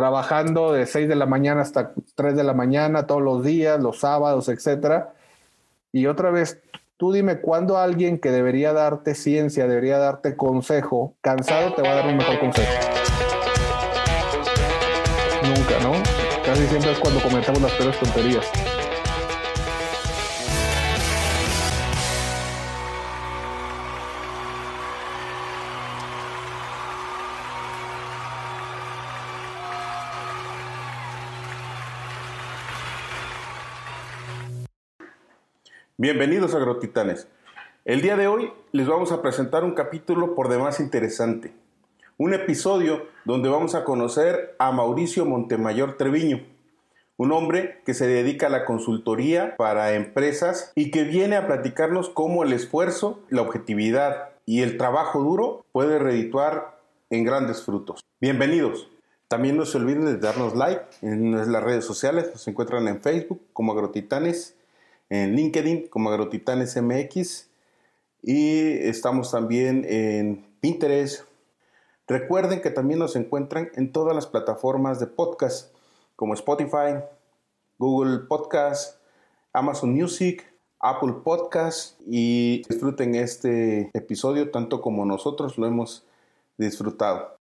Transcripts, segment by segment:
trabajando de 6 de la mañana hasta 3 de la mañana todos los días, los sábados, etcétera. Y otra vez, tú dime cuándo alguien que debería darte ciencia, debería darte consejo, cansado te va a dar un mejor consejo. Nunca, ¿no? Casi siempre es cuando cometemos las peores tonterías. Bienvenidos agrotitanes. El día de hoy les vamos a presentar un capítulo por demás interesante. Un episodio donde vamos a conocer a Mauricio Montemayor Treviño, un hombre que se dedica a la consultoría para empresas y que viene a platicarnos cómo el esfuerzo, la objetividad y el trabajo duro puede redituar en grandes frutos. Bienvenidos. También no se olviden de darnos like en las redes sociales, nos encuentran en Facebook como Agrotitanes en LinkedIn como Agrotitanes MX y estamos también en Pinterest. Recuerden que también nos encuentran en todas las plataformas de podcast como Spotify, Google Podcast, Amazon Music, Apple Podcast y disfruten este episodio tanto como nosotros lo hemos disfrutado.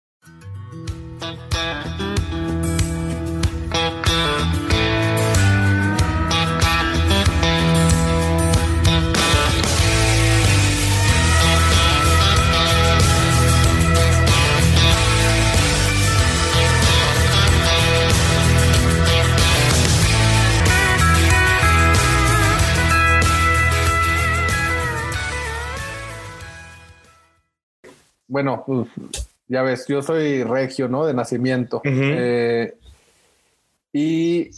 Bueno, pues, ya ves, yo soy regio, ¿no? De nacimiento. Eh, y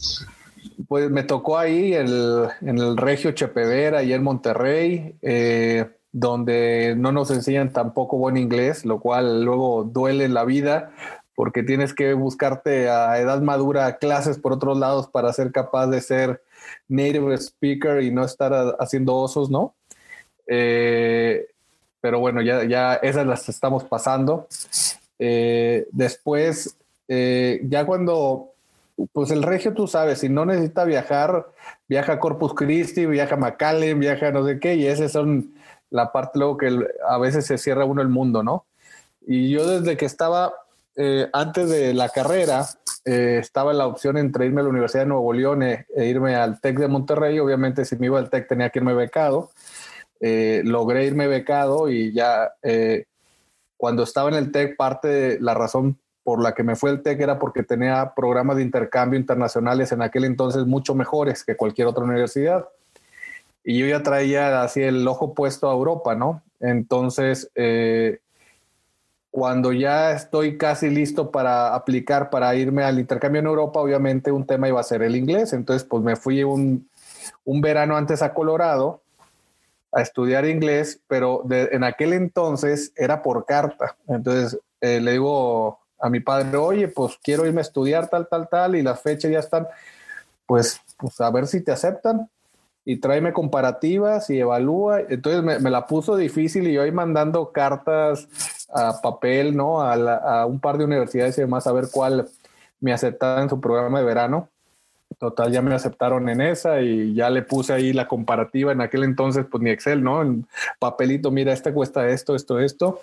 pues me tocó ahí el, en el Regio Chepevera y en Monterrey, eh, donde no nos enseñan tampoco buen inglés, lo cual luego duele en la vida porque tienes que buscarte a edad madura clases por otros lados para ser capaz de ser native speaker y no estar haciendo osos, ¿no? Eh, pero bueno, ya, ya esas las estamos pasando. Eh, después, eh, ya cuando, pues el regio, tú sabes, si no necesita viajar, viaja a Corpus Christi, viaja a McAllen, viaja a no sé qué, y esas son la parte luego que a veces se cierra uno el mundo, ¿no? Y yo desde que estaba, eh, antes de la carrera, estaba la opción entre irme a la Universidad de Nuevo León e irme al TEC de Monterrey. Obviamente, si me iba al TEC tenía que irme becado. Eh, logré irme becado y ya eh, cuando estaba en el TEC, parte de la razón por la que me fue el TEC era porque tenía programas de intercambio internacionales en aquel entonces mucho mejores que cualquier otra universidad. Y yo ya traía así el ojo puesto a Europa, ¿no? Entonces, eh, cuando ya estoy casi listo para aplicar, para irme al intercambio en Europa, obviamente un tema iba a ser el inglés. Entonces, pues me fui un, un verano antes a Colorado a estudiar inglés, pero en aquel entonces era por carta. Entonces eh, le digo a mi padre, oye, pues quiero irme a estudiar tal, tal, tal, y las fechas ya están, pues, pues a ver si te aceptan y tráeme comparativas y evalúa. Entonces me, la puso difícil y yo ahí mandando cartas a papel, ¿no? A, a, un par de universidades y demás a ver cuál me aceptaba en su programa de verano. Total, ya me aceptaron en esa y ya le puse ahí la comparativa. En aquel entonces, pues ni Excel, ¿no? En papelito, mira, este cuesta esto, esto, esto.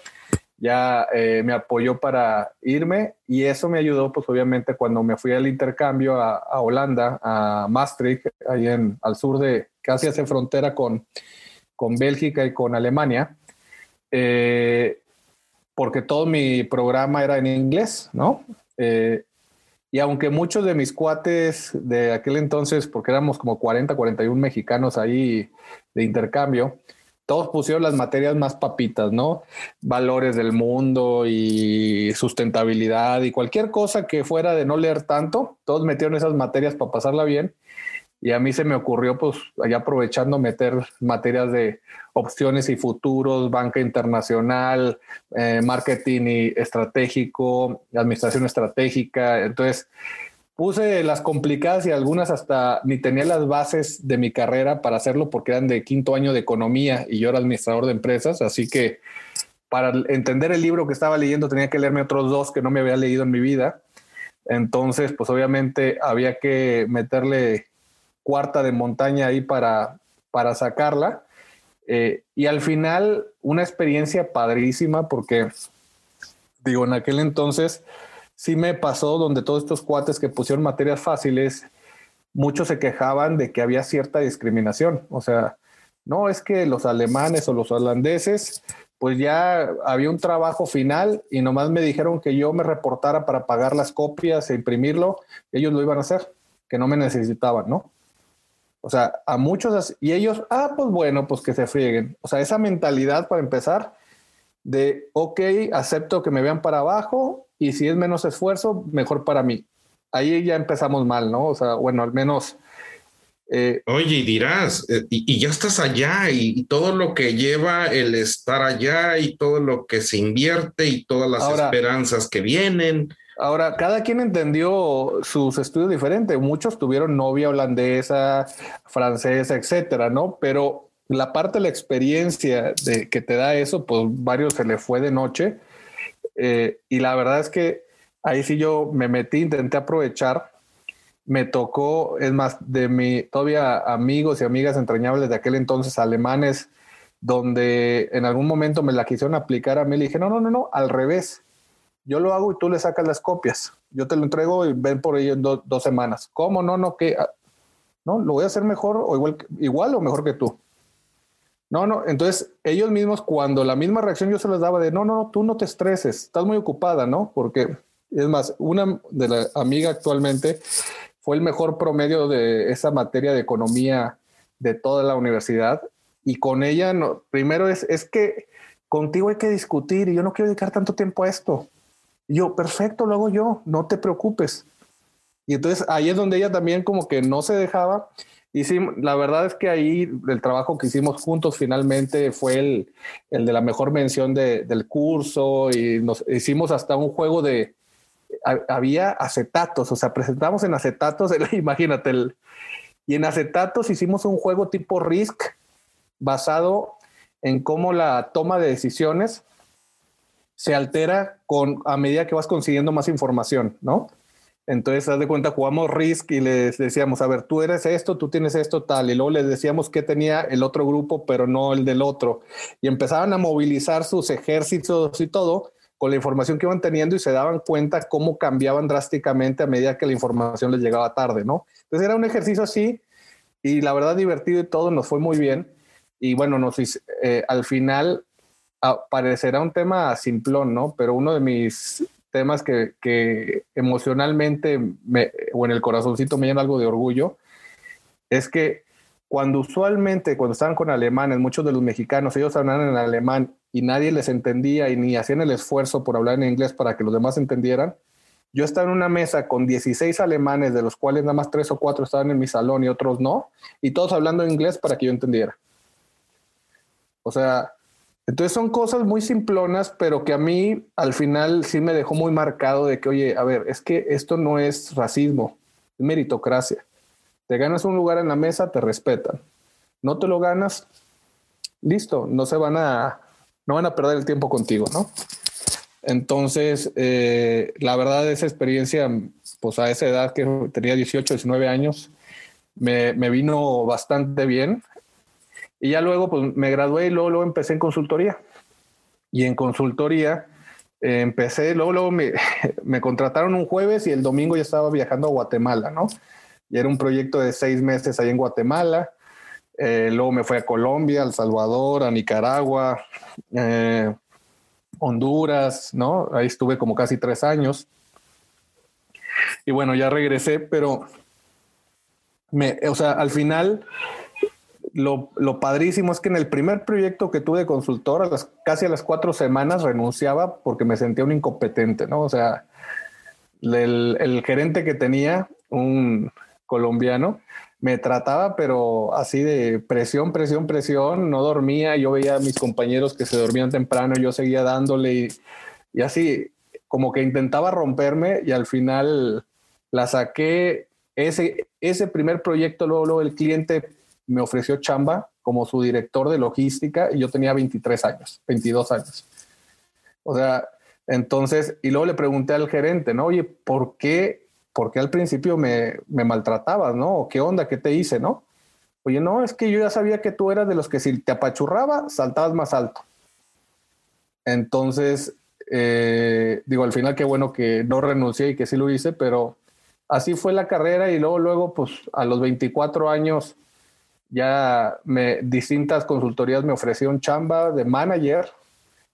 Ya eh, me apoyó para irme y eso me ayudó, pues obviamente, cuando me fui al intercambio a, Holanda, a Maastricht, ahí en, al sur de, casi hace frontera con, con Bélgica y con Alemania. Eh, porque todo mi programa era en inglés, ¿no? Eh, y aunque muchos de mis cuates de aquel entonces, porque éramos como 40, 41 mexicanos ahí de intercambio, todos pusieron las materias más papitas, ¿no? Valores del mundo y sustentabilidad y cualquier cosa que fuera de no leer tanto, todos metieron esas materias para pasarla bien. Y a mí se me ocurrió, pues, allá aprovechando meter materias de opciones y futuros, banca internacional, eh, marketing y estratégico, administración estratégica. Entonces, puse las complicadas y algunas hasta ni tenía las bases de mi carrera para hacerlo porque eran de quinto año de economía y yo era administrador de empresas. Así que para entender el libro que estaba leyendo tenía que leerme otros dos que no me había leído en mi vida. Entonces, pues obviamente había que meterle cuarta de montaña ahí para, para sacarla. Eh, y al final, una experiencia padrísima porque, digo, en aquel entonces sí me pasó donde todos estos cuates que pusieron materias fáciles, muchos se quejaban de que había cierta discriminación. O sea, no es que los alemanes o los holandeses, pues ya había un trabajo final y nomás me dijeron que yo me reportara para pagar las copias e imprimirlo, ellos lo iban a hacer, que no me necesitaban, ¿no? O sea, a muchos, y ellos, ah, pues bueno, pues que se frieguen. O sea, esa mentalidad para empezar de, ok, acepto que me vean para abajo y si es menos esfuerzo, mejor para mí. Ahí ya empezamos mal, ¿no? O sea, bueno, al menos... Eh, Oye, y dirás, eh, y, ya estás allá y, todo lo que lleva el estar allá y todo lo que se invierte y todas las esperanzas que vienen. Ahora, cada quien entendió sus estudios diferentes. Muchos tuvieron novia holandesa, francesa, etcétera, ¿no? Pero la parte de la experiencia que te da eso, pues varios se le fue de noche. Eh, y la verdad es que ahí sí yo me metí, intenté aprovechar. Me tocó, es más, de mi todavía amigos y amigas entrañables de aquel entonces alemanes, donde en algún momento me la quisieron aplicar a mí. Le dije, no, no, no, no, al revés yo lo hago y tú le sacas las copias. Yo te lo entrego y ven por ahí en dos semanas. ¿Cómo? No, no, que ah, no, lo voy a hacer mejor o igual, igual o mejor que tú. No, no, entonces ellos mismos cuando la misma reacción yo se les daba de, no, no, tú no te estreses, estás muy ocupada, ¿no? Porque es más, una de la amiga actualmente fue el mejor promedio de esa materia de economía de toda la universidad y con ella, no, primero es, es que contigo hay que discutir y yo no quiero dedicar tanto tiempo a esto yo, perfecto, lo hago yo, no te preocupes. Y entonces ahí es donde ella también como que no se dejaba. Y sí, la verdad es que ahí el trabajo que hicimos juntos finalmente fue el, el de la mejor mención de, del curso y nos hicimos hasta un juego de, había acetatos, o sea, presentamos en acetatos, imagínate, el, y en acetatos hicimos un juego tipo Risk basado en cómo la toma de decisiones se altera con, a medida que vas consiguiendo más información, ¿no? Entonces, haz de cuenta, jugamos Risk y les decíamos, a ver, tú eres esto, tú tienes esto, tal. Y luego les decíamos que tenía el otro grupo, pero no el del otro. Y empezaban a movilizar sus ejércitos y todo con la información que iban teniendo y se daban cuenta cómo cambiaban drásticamente a medida que la información les llegaba tarde, ¿no? Entonces, era un ejercicio así y la verdad divertido y todo, nos fue muy bien. Y bueno, nos, eh, al final parecerá un tema simplón, ¿no? Pero uno de mis temas que, emocionalmente me, o en el corazoncito me llena algo de orgullo es que cuando usualmente, cuando estaban con alemanes, muchos de los mexicanos, ellos hablaban en alemán y nadie les entendía y ni hacían el esfuerzo por hablar en inglés para que los demás entendieran, yo estaba en una mesa con 16 alemanes, de los cuales nada más tres o cuatro estaban en mi salón y otros no, y todos hablando inglés para que yo entendiera. O sea, entonces son cosas muy simplonas, pero que a mí al final sí me dejó muy marcado de que, oye, a ver, es que esto no es racismo, es meritocracia. Te ganas un lugar en la mesa, te respetan. No te lo ganas, listo, no se van a, no van a perder el tiempo contigo, ¿no? Entonces, eh, la verdad, esa experiencia, pues a esa edad que tenía 18, 19 años, me, me vino bastante bien. Y ya luego pues me gradué y luego, empecé en consultoría. Y en consultoría eh, empecé, luego, luego me, me, contrataron un jueves y el domingo ya estaba viajando a Guatemala, ¿no? Y era un proyecto de seis meses ahí en Guatemala. Eh, luego me fui a Colombia, a El Salvador, a Nicaragua, eh, Honduras, ¿no? Ahí estuve como casi tres años. Y bueno, ya regresé, pero me, o sea, al final lo, padrísimo es que en el primer proyecto que tuve de consultor, casi a las cuatro semanas renunciaba porque me sentía un incompetente, ¿no? O sea, el, gerente que tenía, un colombiano, me trataba, pero así de presión, presión, presión, no dormía, yo veía a mis compañeros que se dormían temprano, yo seguía dándole y, y así, como que intentaba romperme y al final la saqué. Ese, ese primer proyecto, luego, luego el cliente me ofreció chamba como su director de logística y yo tenía 23 años, 22 años. O sea, Entonces, y luego le pregunté al gerente, ¿no? Oye, ¿por qué, por qué al principio me, me maltratabas, ¿no? ¿Qué onda? ¿Qué te hice, no? Oye, no, es que yo ya sabía que tú eras de los que si te apachurraba, saltabas más alto. Entonces, eh, digo, al final qué bueno que no renuncié y que sí lo hice, pero así fue la carrera y luego, luego, pues a los 24 años ya me, distintas consultorías me ofrecieron chamba de manager,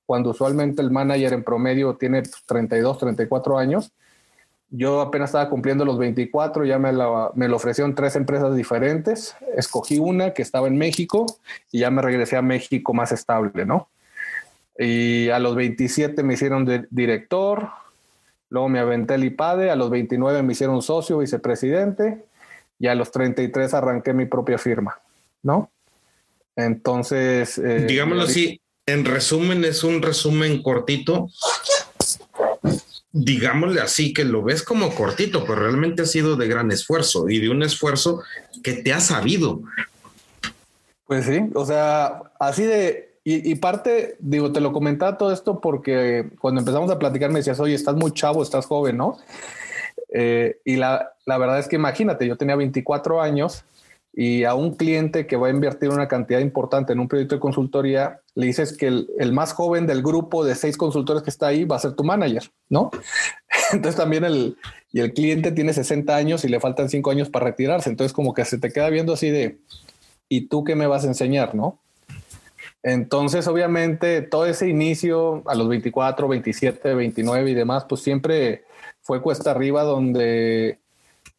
cuando usualmente el manager en promedio tiene 32, 34 años. Yo apenas estaba cumpliendo los 24, ya me, me lo ofrecieron tres empresas diferentes. Escogí una que estaba en México y ya me regresé a México más estable, ¿no? Y a los 27 me hicieron director, luego me aventé el IPADE, a los 29 me hicieron socio, vicepresidente, y a los 33 arranqué mi propia firma, ¿no? Entonces... Eh, Digámoslo así, en resumen, es un resumen cortito digámosle así, que lo ves como cortito, pero realmente ha sido de gran esfuerzo y de un esfuerzo que te ha sabido. Pues sí, o sea, así de, y, parte, digo, te lo comentaba todo esto porque cuando empezamos a platicar me decías, oye, estás muy chavo, estás joven, ¿no? Eh, y la, la verdad es que imagínate, yo tenía 24 años y a un cliente que va a invertir una cantidad importante en un proyecto de consultoría, le dices que el, más joven del grupo de seis consultores que está ahí va a ser tu manager, ¿no? Entonces también el, y el cliente tiene 60 años y le faltan cinco años para retirarse. Entonces como que se te queda viendo así de, ¿y tú qué me vas a enseñar, no? Entonces, obviamente, todo ese inicio a los 24, 27, 29 y demás, pues siempre fue cuesta arriba donde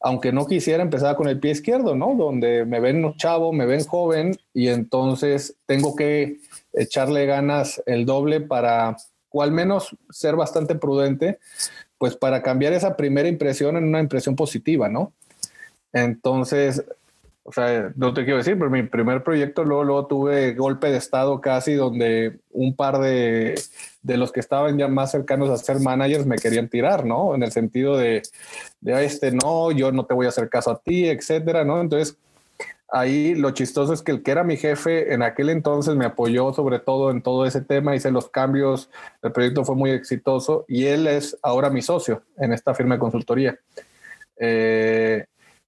aunque no quisiera, empezar con el pie izquierdo, ¿no? Donde me ven chavo, me ven joven y entonces tengo que echarle ganas el doble para, o al menos ser bastante prudente, pues para cambiar esa primera impresión en una impresión positiva, ¿no? Entonces, o sea, no te quiero decir, pero mi primer proyecto luego, luego tuve golpe de estado casi donde un par de, de, los que estaban ya más cercanos a ser managers me querían tirar, ¿no? En el sentido de, de este, no, yo no te voy a hacer caso a ti, etcétera, ¿no? Entonces, ahí lo chistoso es que el que era mi jefe en aquel entonces me apoyó sobre todo en todo ese tema, hice los cambios, el proyecto fue muy exitoso y él es ahora mi socio en esta firma de consultoría. Eh,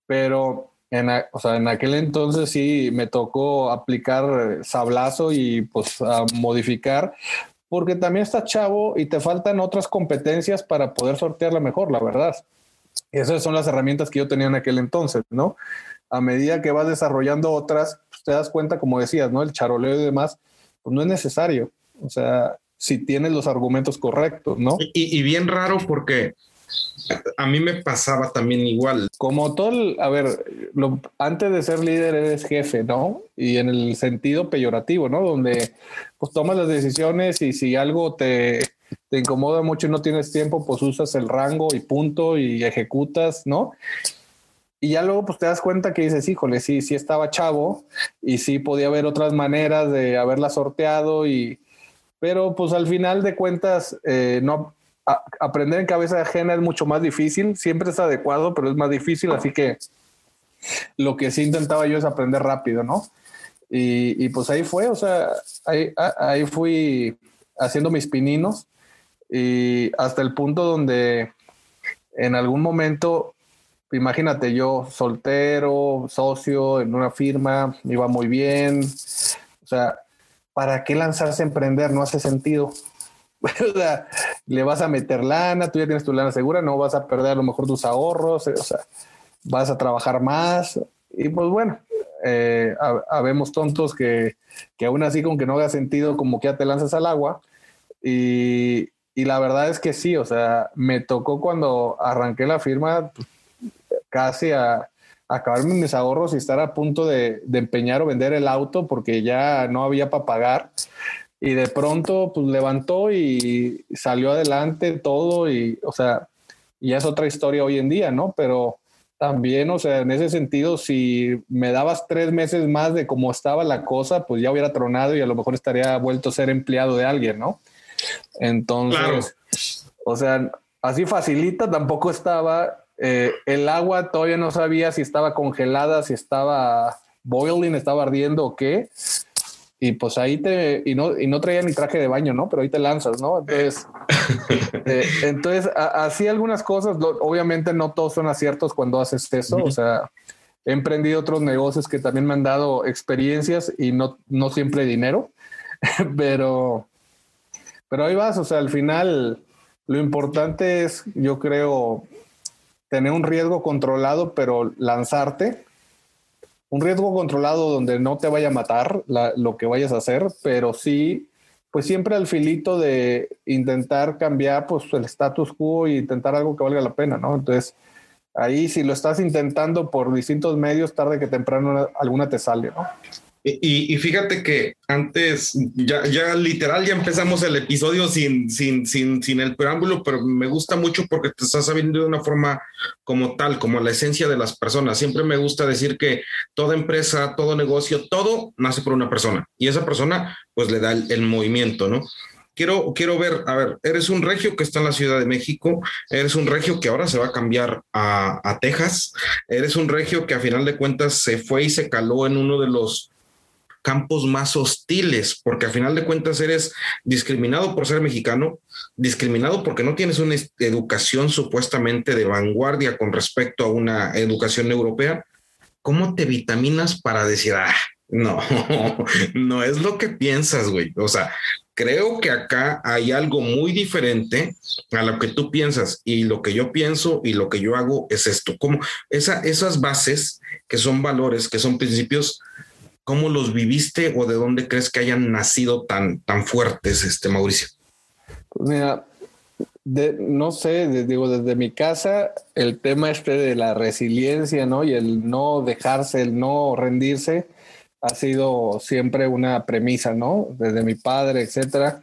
pero en, o sea, en aquel entonces sí me tocó aplicar sablazo y pues modificar, porque también estás chavo y te faltan otras competencias para poder sortearla mejor, la verdad. Esas son las herramientas que yo tenía en aquel entonces, ¿no? A medida que vas desarrollando otras, pues te das cuenta, como decías, ¿no? El charoleo y demás, pues no es necesario. O sea, si tienes los argumentos correctos, ¿no? Y, y bien raro porque a mí me pasaba también igual. Como todo, a ver, antes de ser líder eres jefe, ¿no? Y en el sentido peyorativo, ¿no? Donde pues tomas las decisiones y si algo te, te incomoda mucho y no tienes tiempo, pues usas el rango y punto y ejecutas, ¿no? Y ya luego pues te das cuenta que dices, híjole, sí, sí estaba chavo y sí podía haber otras maneras de haberla sorteado y... Pero pues al final de cuentas eh, no, aprender en cabeza ajena es mucho más difícil, siempre es adecuado, pero es más difícil, así que lo que sí intentaba yo es aprender rápido, ¿no? Y, pues ahí fue, o sea, ahí, ahí fui haciendo mis pininos y hasta el punto donde en algún momento, imagínate yo soltero, socio en una firma, iba muy bien, o sea, ¿para qué lanzarse a emprender? No hace sentido. le vas a meter lana, tú ya tienes tu lana segura, no vas a perder a lo mejor tus ahorros, o sea, vas a trabajar más. Y pues bueno, eh, habemos tontos que, que aún así, con que no haga sentido, como que ya te lanzas al agua. Y, y la verdad es que sí, o sea, me tocó cuando arranqué la firma casi a, acabarme mis ahorros y estar a punto de, de, empeñar o vender el auto porque ya no había para pagar y de pronto pues levantó y salió adelante todo y, o sea, ya es otra historia hoy en día, ¿no? Pero también, o sea, en ese sentido, si me dabas tres meses más de cómo estaba la cosa, pues ya hubiera tronado y a lo mejor estaría vuelto a ser empleado de alguien, ¿no? Entonces, o sea, así facilita, tampoco estaba, eh, el agua todavía no sabía si estaba congelada, si estaba boiling, estaba ardiendo o qué y pues ahí te, y no, y no traía ni traje de baño, ¿no? Pero ahí te lanzas, ¿no? Entonces, eh, entonces así algunas cosas, obviamente no todos son aciertos cuando haces eso, o sea, he emprendido otros negocios que también me han dado experiencias y no, no siempre dinero, pero, pero ahí vas, o sea, al final lo importante es, yo creo, tener un riesgo controlado, pero lanzarte un riesgo controlado donde no te vaya a matar lo que vayas a hacer, pero sí, pues siempre al filito de intentar cambiar pues el status quo y intentar algo que valga la pena, ¿no? Entonces, ahí si lo estás intentando por distintos medios, tarde que temprano alguna te sale, ¿no? Y, fíjate que antes, ya, ya literal, ya empezamos el episodio sin, sin, sin, sin el preámbulo, pero me gusta mucho porque te estás sabiendo de una forma como tal, como la esencia de las personas. Siempre me gusta decir que toda empresa, todo negocio, todo nace por una persona y esa persona pues le da el, movimiento, ¿no? Quiero, quiero ver, a ver, eres un regio que está en la Ciudad de México, eres un regio que ahora se va a cambiar a, a Texas, eres un regio que a final de cuentas se fue y se caló en uno de los campos más hostiles, porque a final de cuentas eres discriminado por ser mexicano, discriminado porque no tienes una educación supuestamente de vanguardia con respecto a una educación europea. ¿Cómo te vitaminas para decir, ah, no, no es lo que piensas, güey? O sea, creo que acá hay algo muy diferente a lo que tú piensas y lo que yo pienso y lo que yo hago es esto, como esa, esas bases que son valores, que son principios, ¿Cómo los viviste o de dónde crees que hayan nacido tan, tan fuertes, este Mauricio? Pues mira, no sé, digo, desde mi casa, el tema este de la resiliencia, ¿no? Y el no dejarse, el no rendirse, ha sido siempre una premisa, ¿no? Desde mi padre, etcétera.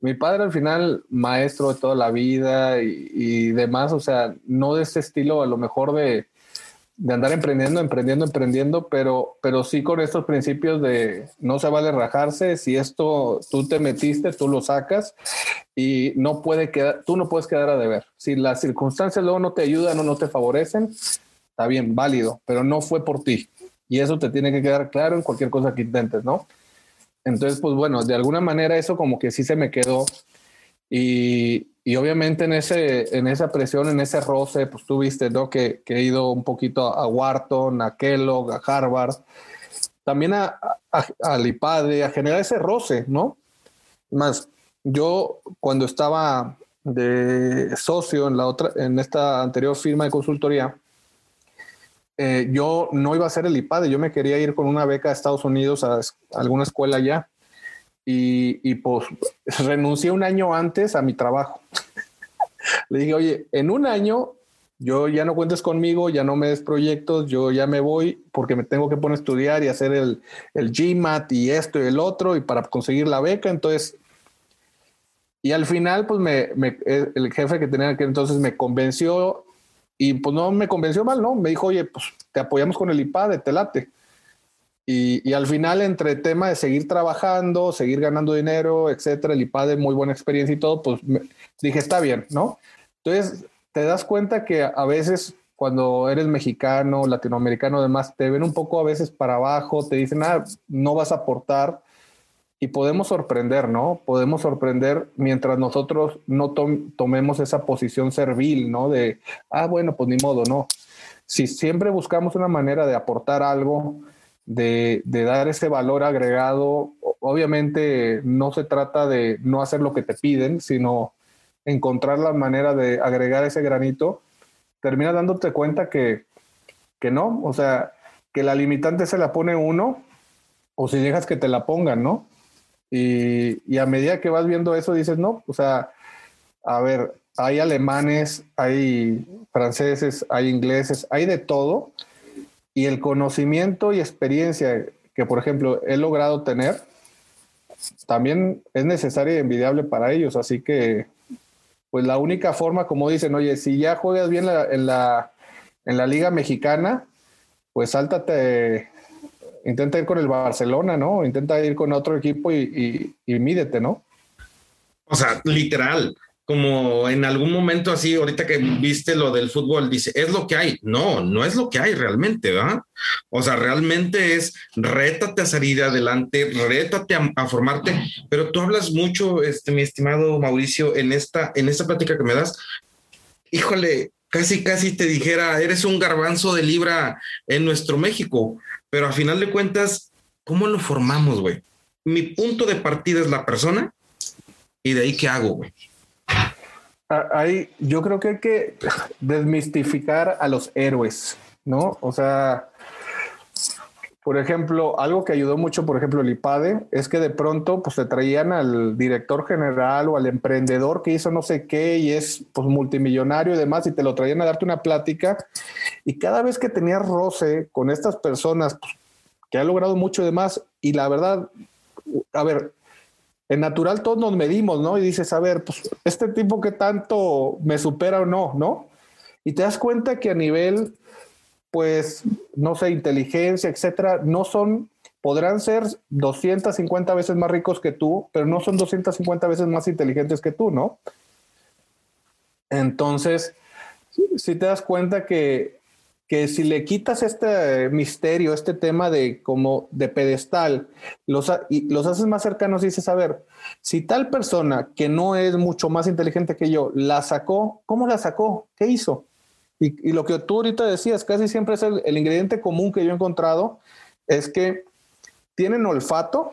Mi padre al final, maestro de toda la vida y, y demás, o sea, no de ese estilo, a lo mejor de, de andar emprendiendo, emprendiendo, emprendiendo, pero, pero sí con estos principios de no se vale rajarse, si esto tú te metiste, tú lo sacas y no puede quedar, tú no puedes quedar a deber. Si las circunstancias luego no te ayudan o no te favorecen, está bien, válido, pero no fue por ti. Y eso te tiene que quedar claro en cualquier cosa que intentes, ¿no? Entonces, pues bueno, de alguna manera eso como que sí se me quedó y, y obviamente en, ese, en esa presión, en ese roce, pues tú viste, ¿no? Que, que he ido un poquito a Wharton, a Kellogg, a Harvard, también a, a, al IPADE, a generar ese roce, ¿no? Más, yo cuando estaba de socio en la otra, en esta anterior firma de consultoría, eh, yo no iba a ser el IPADE, yo me quería ir con una beca a Estados Unidos a, a alguna escuela allá y, pues renuncié un año antes a mi trabajo. Le dije, oye, en un año yo ya no cuentes conmigo, ya no me des proyectos, yo ya me voy porque me tengo que poner a estudiar y hacer el, el GMAT y esto y el otro y para conseguir la beca. Entonces, y al final, pues me, me, el jefe que tenía que entonces me convenció y pues no me convenció mal, ¿no? Me dijo, oye, pues te apoyamos con el IPAD, te late. Y, al final, entre tema de seguir trabajando, seguir ganando dinero, etcétera, el IPAD de muy buena experiencia y todo, pues dije, está bien, ¿no? Entonces, te das cuenta que a veces cuando eres mexicano, latinoamericano, además, te ven un poco a veces para abajo, te dicen, ah, no vas a aportar. Y podemos sorprender, ¿no? Podemos sorprender mientras nosotros no tomemos esa posición servil, ¿no? De, ah, bueno, pues ni modo, no. Si siempre buscamos una manera de aportar algo, de, dar ese valor agregado. Obviamente no se trata de no hacer lo que te piden, sino encontrar la manera de agregar ese granito, termina dándote cuenta que, que no, o sea, que la limitante se la pone uno, o si dejas que te la pongan, ¿no? Y, y, a medida que vas viendo eso, dices, no, o sea, a ver, hay alemanes, hay franceses, hay ingleses, hay de todo, y el conocimiento y experiencia que, por ejemplo, he logrado tener, también es necesaria y envidiable para ellos. Así que, pues la única forma, como dicen, oye, si ya juegas bien en, la, en la Liga Mexicana, pues sáltate, intenta ir con el Barcelona, ¿no? Intenta ir con otro equipo y, y, y mídete, ¿no? O sea, literal, como en algún momento así, ahorita que viste lo del fútbol, dice, es lo que hay. No, no es lo que hay realmente, ¿verdad? O sea, realmente es rétate a salir adelante, rétate a, formarte, pero tú hablas mucho, este, mi estimado Mauricio, en esta, en esta plática que me das, híjole, casi, casi te dijera, eres un garbanzo de libra en nuestro México, pero a final de cuentas, ¿cómo lo formamos, güey? Mi punto de partida es la persona y de ahí qué hago, güey. Hay, yo creo que hay que desmistificar a los héroes, ¿no? O sea, por ejemplo, algo que ayudó mucho, por ejemplo, el IPADE, es que de pronto pues se traían al director general o al emprendedor que hizo no sé qué y es pues multimillonario y demás y te lo traían a darte una plática y cada vez que tenías roce con estas personas pues, que han logrado mucho de más y la verdad, a ver, en natural todos nos medimos, ¿no? Y dices, a ver, pues este tipo que tanto me supera o no, ¿no? Y te das cuenta que a nivel, pues, no sé, inteligencia, etcétera, no son, podrán ser 250 veces más ricos que tú, pero no son 250 veces más inteligentes que tú, ¿no? Entonces, si te das cuenta que que si le quitas este misterio, este tema de como de pedestal, los, y los haces más cercanos y dices, a ver, si tal persona que no es mucho más inteligente que yo la sacó, ¿cómo la sacó? ¿Qué hizo? Y, lo que tú ahorita decías, casi siempre es el, el, ingrediente común que yo he encontrado, es que tienen olfato,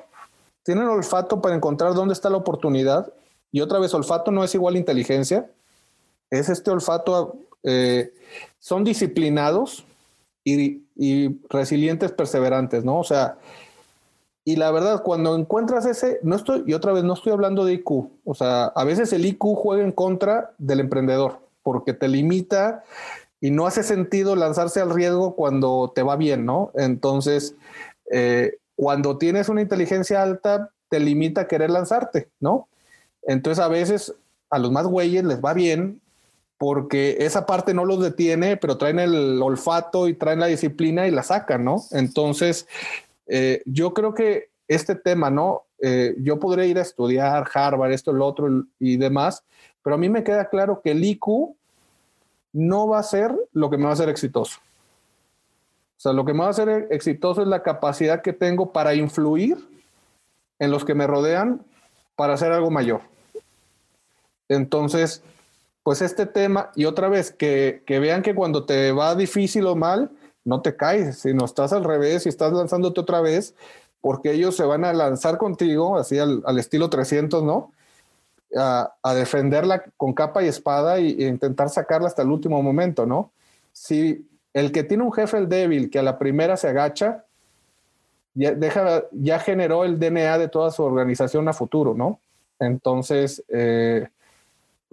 tienen olfato para encontrar dónde está la oportunidad. Y otra vez, olfato no es igual a inteligencia, es este olfato eh, son disciplinados y, resilientes, perseverantes, ¿no? O sea, y la verdad, cuando encuentras ese, no estoy, y otra vez no estoy hablando de IQ, o sea, a veces el IQ juega en contra del emprendedor, porque te limita y no hace sentido lanzarse al riesgo cuando te va bien, ¿no? Entonces, eh, cuando tienes una inteligencia alta, te limita a querer lanzarte, ¿no? Entonces, a veces a los más güeyes les va bien porque esa parte no los detiene, pero traen el olfato y traen la disciplina y la sacan, ¿no? Entonces, eh, yo creo que este tema, ¿no? Eh, yo podré ir a estudiar Harvard, esto, lo otro y demás, pero a mí me queda claro que el IQ no va a ser lo que me va a hacer exitoso. O sea, lo que me va a hacer exitoso es la capacidad que tengo para influir en los que me rodean para hacer algo mayor. Entonces, pues este tema, y otra vez, que, vean que cuando te va difícil o mal, no te caes, sino estás al revés y estás lanzándote otra vez, porque ellos se van a lanzar contigo, así al, estilo 300, ¿no? A, defenderla con capa y espada y, e intentar sacarla hasta el último momento, ¿no? Si el que tiene un jefe el débil, que a la primera se agacha, ya, deja, ya generó el DNA de toda su organización a futuro, ¿no? Entonces, eh,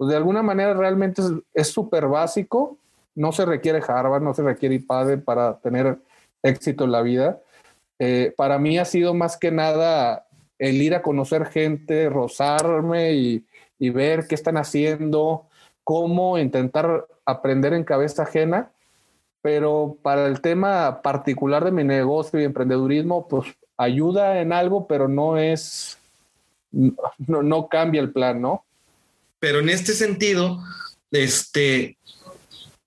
pues de alguna manera realmente es súper básico. No se requiere Harvard, no se requiere IPADE para tener éxito en la vida. Eh, para mí ha sido más que nada el ir a conocer gente, rozarme y, y ver qué están haciendo, cómo intentar aprender en cabeza ajena. Pero para el tema particular de mi negocio y emprendedurismo, pues ayuda en algo, pero no es, no, no cambia el plan, ¿no? Pero en este sentido, este,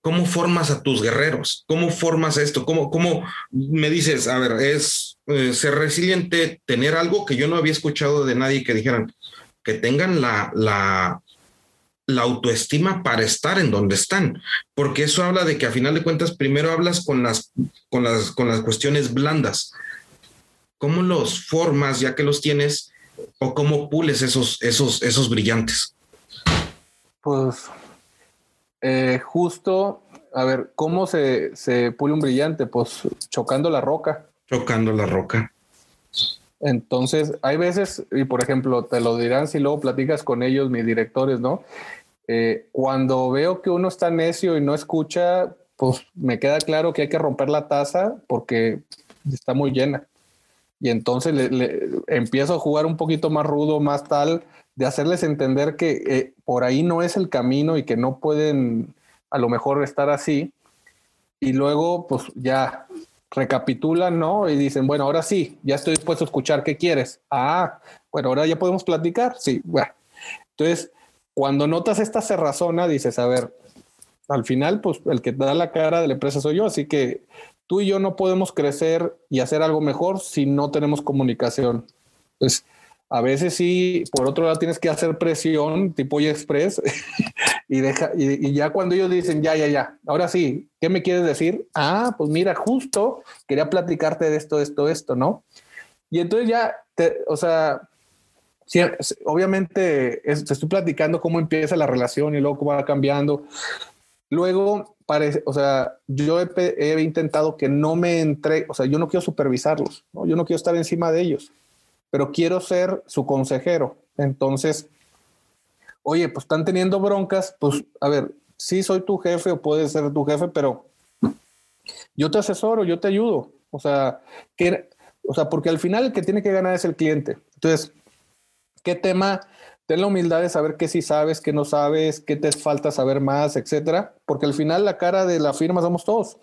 ¿cómo formas a tus guerreros? ¿Cómo formas esto? ¿Cómo, cómo me dices, a ver, es eh, ser resiliente, tener algo que yo no había escuchado de nadie que dijeran, que tengan la, la, autoestima para estar en donde están, porque eso habla de que a final de cuentas primero hablas con las, con las, con las cuestiones blandas. ¿Cómo los formas ya que los tienes o cómo pules esos, esos, esos brillantes? Pues eh, justo, a ver, ¿cómo se, se pule un brillante? Pues chocando la roca. Chocando la roca. Entonces, hay veces, y por ejemplo, te lo dirán si luego platicas con ellos, mis directores, ¿no? Eh, cuando veo que uno está necio y no escucha, pues me queda claro que hay que romper la taza porque está muy llena. Y entonces le, empiezo a jugar un poquito más rudo, más tal, de hacerles entender que eh, por ahí no es el camino y que no pueden a lo mejor estar así. Y luego, pues ya recapitulan, ¿no? Y dicen, bueno, ahora sí, ya estoy dispuesto a escuchar, ¿qué quieres? Ah, bueno, ahora ya podemos platicar. Sí, bueno. Entonces, cuando notas esta cerrazona, dices, a ver, al final, pues el que da la cara de la empresa soy yo, así que tú y yo no podemos crecer y hacer algo mejor si no tenemos comunicación. Pues a veces sí, por otro lado tienes que hacer presión tipo y express y deja y, ya cuando ellos dicen ya ya ya, ahora sí, ¿qué me quieres decir? Ah, pues mira, justo quería platicarte de esto, esto, esto, ¿no? Y entonces ya, o sea, obviamente te estoy platicando cómo empieza la relación y luego cómo va cambiando. Luego, parece, o sea, yo he, intentado que no me entre, o sea, yo no quiero supervisarlos, ¿no? yo no quiero estar encima de ellos, pero quiero ser su consejero. Entonces, oye, pues están teniendo broncas, pues a ver, sí soy tu jefe o puedes ser tu jefe, pero yo te asesoro, yo te ayudo. O sea, que, o sea, porque al final el que tiene que ganar es el cliente. Entonces, ¿qué tema ten la humildad de saber qué sí sabes, qué no sabes, qué te falta saber más, etcétera, porque al final la cara de la firma somos todos.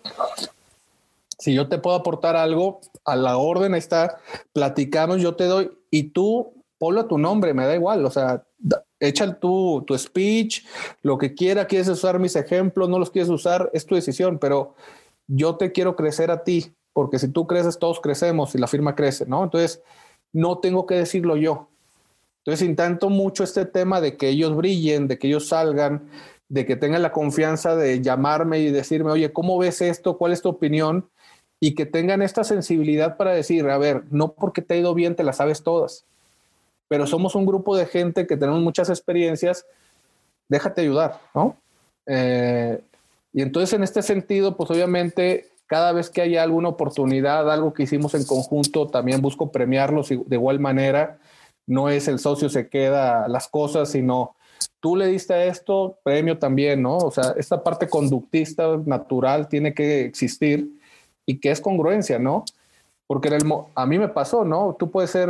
Si yo te puedo aportar algo, a la orden está, platicamos, yo te doy y tú ponlo a tu nombre, me da igual, o sea, echa tu, tu speech, lo que quiera, quieres usar mis ejemplos, no los quieres usar, es tu decisión, pero yo te quiero crecer a ti, porque si tú creces, todos crecemos y la firma crece, ¿no? Entonces, no tengo que decirlo yo, entonces, intento mucho este tema de que ellos brillen, de que ellos salgan, de que tengan la confianza de llamarme y decirme, oye, ¿cómo ves esto? ¿Cuál es tu opinión? Y que tengan esta sensibilidad para decir, a ver, no porque te ha ido bien te las sabes todas, pero somos un grupo de gente que tenemos muchas experiencias, déjate ayudar, ¿no? Eh, y entonces en este sentido, pues obviamente cada vez que haya alguna oportunidad, algo que hicimos en conjunto, también busco premiarlos de igual manera no es el socio se queda las cosas, sino tú le diste esto, premio también, ¿no? O sea, esta parte conductista natural tiene que existir y que es congruencia, ¿no? Porque en el, a mí me pasó, ¿no? Tú puedes ser,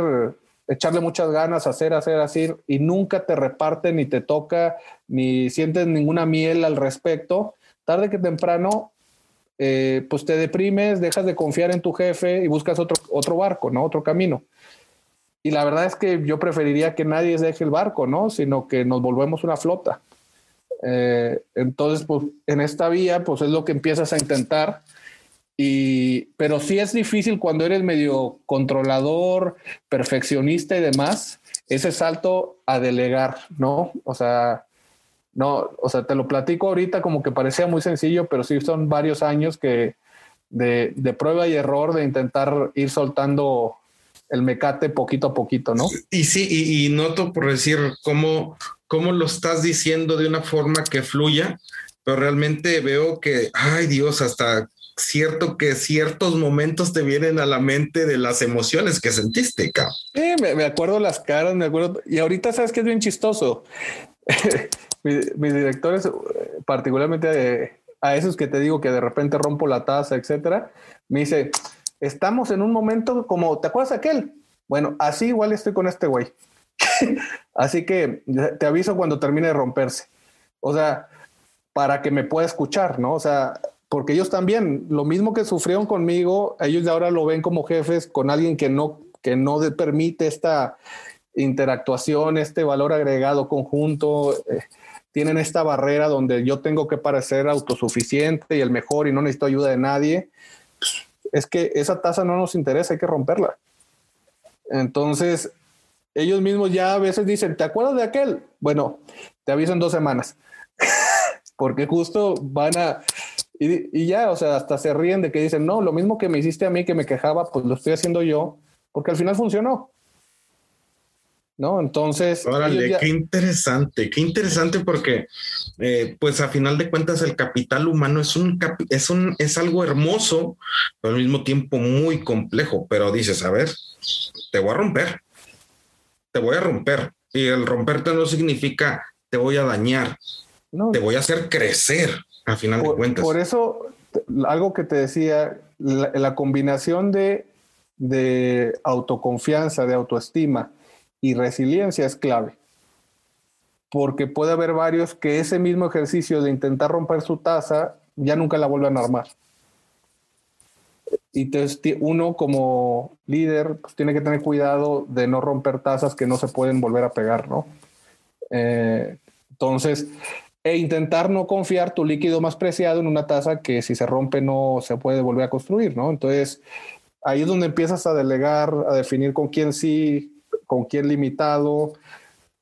echarle muchas ganas, hacer, hacer, así, y nunca te reparte, ni te toca, ni sientes ninguna miel al respecto. Tarde que temprano, eh, pues te deprimes, dejas de confiar en tu jefe y buscas otro, otro barco, ¿no? Otro camino. Y la verdad es que yo preferiría que nadie deje el barco, ¿no? Sino que nos volvemos una flota. Eh, entonces, pues en esta vía, pues es lo que empiezas a intentar. Y, pero sí es difícil cuando eres medio controlador, perfeccionista y demás, ese salto a delegar, ¿no? O sea, no, o sea, te lo platico ahorita como que parecía muy sencillo, pero sí son varios años que de, de prueba y error de intentar ir soltando el mecate poquito a poquito, ¿no? Y sí, y, noto por decir cómo, cómo lo estás diciendo de una forma que fluya, pero realmente veo que, ay Dios, hasta cierto que ciertos momentos te vienen a la mente de las emociones que sentiste, cabrón. Sí, me, acuerdo las caras, me acuerdo. Y ahorita sabes que es bien chistoso. mis, directores, particularmente a esos que te digo que de repente rompo la taza, etcétera, me dice, estamos en un momento como, ¿te acuerdas aquel? Bueno, así igual estoy con este güey. así que te aviso cuando termine de romperse. O sea, para que me pueda escuchar, ¿no? O sea, porque ellos también, lo mismo que sufrieron conmigo, ellos de ahora lo ven como jefes con alguien que no, que no permite esta interactuación, este valor agregado conjunto. Eh, tienen esta barrera donde yo tengo que parecer autosuficiente y el mejor y no necesito ayuda de nadie es que esa tasa no nos interesa, hay que romperla. Entonces, ellos mismos ya a veces dicen, ¿te acuerdas de aquel? Bueno, te aviso en dos semanas, porque justo van a... Y, y, ya, o sea, hasta se ríen de que dicen, no, lo mismo que me hiciste a mí, que me quejaba, pues lo estoy haciendo yo, porque al final funcionó. ¿no? Entonces. Órale, qué interesante, qué interesante porque, eh, pues a final de cuentas, el capital humano es un, es un, es algo hermoso, pero al mismo tiempo muy complejo. Pero dices, a ver, te voy a romper, te voy a romper. Y el romperte no significa te voy a dañar, te voy a hacer crecer, a final de cuentas. Por eso, algo que te decía, la, combinación de, de autoconfianza, de autoestima, y resiliencia es clave. Porque puede haber varios que ese mismo ejercicio de intentar romper su taza ya nunca la vuelvan a armar. Y uno como líder pues, tiene que tener cuidado de no romper tazas que no se pueden volver a pegar, ¿no? Eh, Entonces, e intentar no confiar tu líquido más preciado en una taza que si se rompe no se puede volver a construir, ¿no? Entonces, ahí es donde empiezas a delegar, a definir con quién sí, con quién limitado,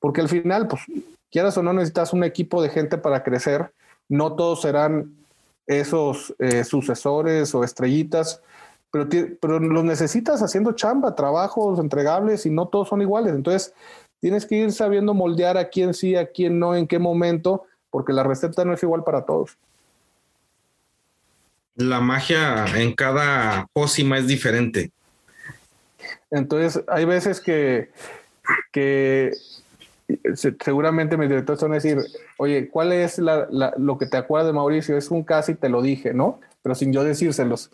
porque al final, pues, quieras o no, necesitas un equipo de gente para crecer. No todos serán esos eh, sucesores o estrellitas, pero, pero los necesitas haciendo chamba, trabajos entregables y no todos son iguales. Entonces, tienes que ir sabiendo moldear a quién sí, a quién no, en qué momento, porque la receta no es igual para todos. La magia en cada pócima es diferente. Entonces, hay veces que, que seguramente mis directores van a decir, oye, ¿cuál es lo que te acuerdas de Mauricio? Es un casi te lo dije, ¿no? Pero sin yo decírselos.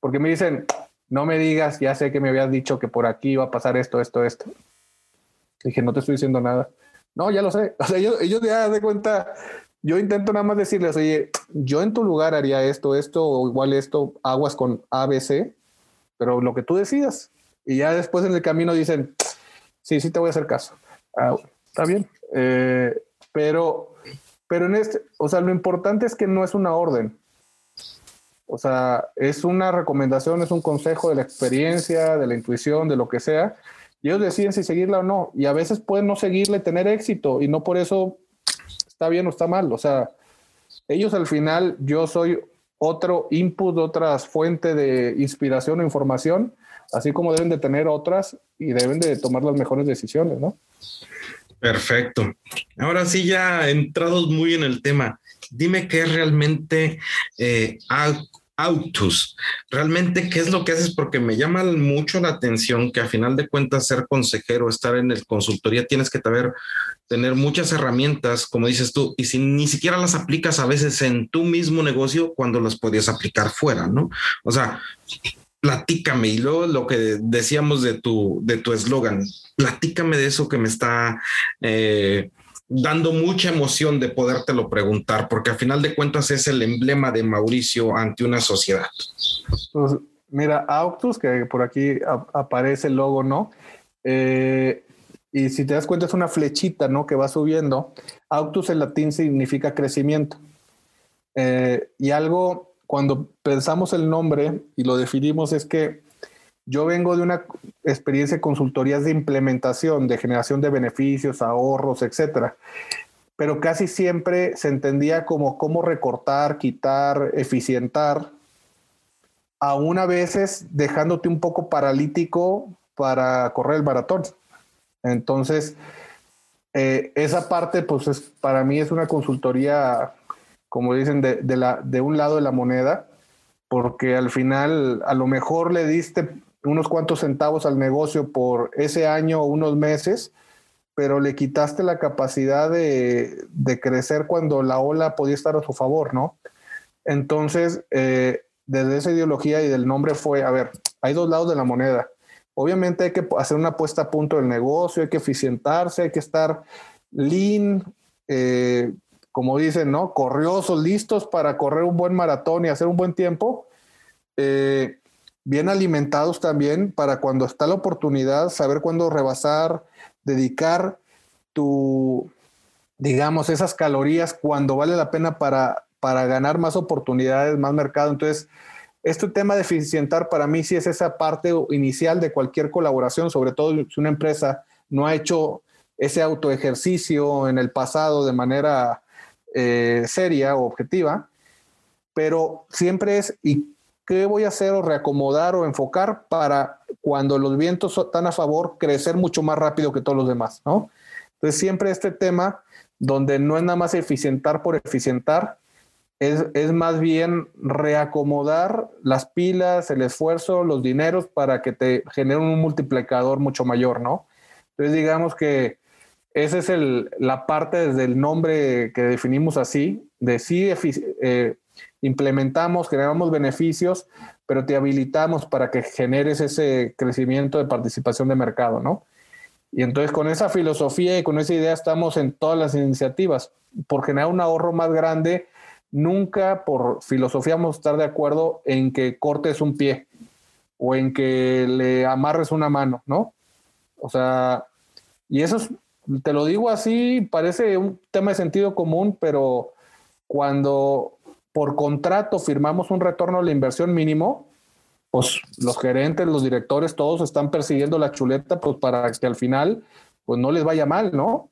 Porque me dicen, no me digas, ya sé que me habías dicho que por aquí iba a pasar esto, esto, esto. Dije, no te estoy diciendo nada. No, ya lo sé. O sea, ellos, ya de cuenta, yo intento nada más decirles, oye, yo en tu lugar haría esto, esto, o igual esto, aguas con ABC, pero lo que tú decidas. Y ya después en el camino dicen, sí, sí te voy a hacer caso. Ah, está bien. Eh, pero, pero en este, o sea, lo importante es que no es una orden. O sea, es una recomendación, es un consejo de la experiencia, de la intuición, de lo que sea. Y ellos deciden si seguirla o no. Y a veces pueden no seguirle, tener éxito, y no por eso está bien o está mal. O sea, ellos al final, yo soy otro input, otras fuente de inspiración o información, así como deben de tener otras y deben de tomar las mejores decisiones, ¿no? Perfecto. Ahora sí, ya entrados muy en el tema, dime qué realmente eh, Autos. Realmente, ¿qué es lo que haces? Porque me llama mucho la atención que a final de cuentas ser consejero, estar en el consultoría, tienes que tener, tener muchas herramientas, como dices tú, y si ni siquiera las aplicas a veces en tu mismo negocio cuando las podías aplicar fuera, ¿no? O sea, platícame y luego lo que decíamos de tu de tu eslogan, platícame de eso que me está eh, dando mucha emoción de podértelo preguntar, porque a final de cuentas es el emblema de Mauricio ante una sociedad. Pues mira, Autos, que por aquí aparece el logo, ¿no? Eh, y si te das cuenta es una flechita, ¿no? Que va subiendo. Autos en latín significa crecimiento. Eh, y algo, cuando pensamos el nombre y lo definimos, es que yo vengo de una experiencia de consultorías de implementación, de generación de beneficios, ahorros, etcétera. Pero casi siempre se entendía como cómo recortar, quitar, eficientar, aún a veces dejándote un poco paralítico para correr el maratón. Entonces, eh, esa parte, pues es, para mí es una consultoría, como dicen, de, la, de un lado de la moneda, porque al final a lo mejor le diste unos cuantos centavos al negocio por ese año o unos meses, pero le quitaste la capacidad de, crecer cuando la ola podía estar a su favor, ¿no? Entonces, eh, desde esa ideología y del nombre fue, a ver, hay dos lados de la moneda. Obviamente hay que hacer una puesta a punto del negocio, hay que eficientarse, hay que estar lean, eh, como dicen, ¿no? Corriosos, listos para correr un buen maratón y hacer un buen tiempo. Eh, bien alimentados también para cuando está la oportunidad, saber cuándo rebasar, dedicar tu, digamos, esas calorías cuando vale la pena para, para ganar más oportunidades, más mercado. Entonces, este tema de eficientar para mí sí es esa parte inicial de cualquier colaboración, sobre todo si una empresa no ha hecho ese autoejercicio en el pasado de manera eh, seria o objetiva, pero siempre es, ¿y ¿Qué voy a hacer o reacomodar o enfocar para cuando los vientos están a favor crecer mucho más rápido que todos los demás? ¿no? Entonces siempre este tema donde no es nada más eficientar por eficientar, es, es, más bien reacomodar las pilas, el esfuerzo, los dineros para que te generen un multiplicador mucho mayor, ¿no? Entonces digamos que esa es el, la parte desde el nombre que definimos así, de sí eh, implementamos, generamos beneficios, pero te habilitamos para que generes ese crecimiento de participación de mercado, ¿no? Y entonces con esa filosofía y con esa idea estamos en todas las iniciativas. Por generar un ahorro más grande, nunca por filosofía vamos a estar de acuerdo en que cortes un pie o en que le amarres una mano, ¿no? O sea, y eso es te lo digo así, parece un tema de sentido común, pero cuando por contrato firmamos un retorno a la inversión mínimo, pues los gerentes, los directores, todos están persiguiendo la chuleta pues para que al final pues no les vaya mal, ¿no?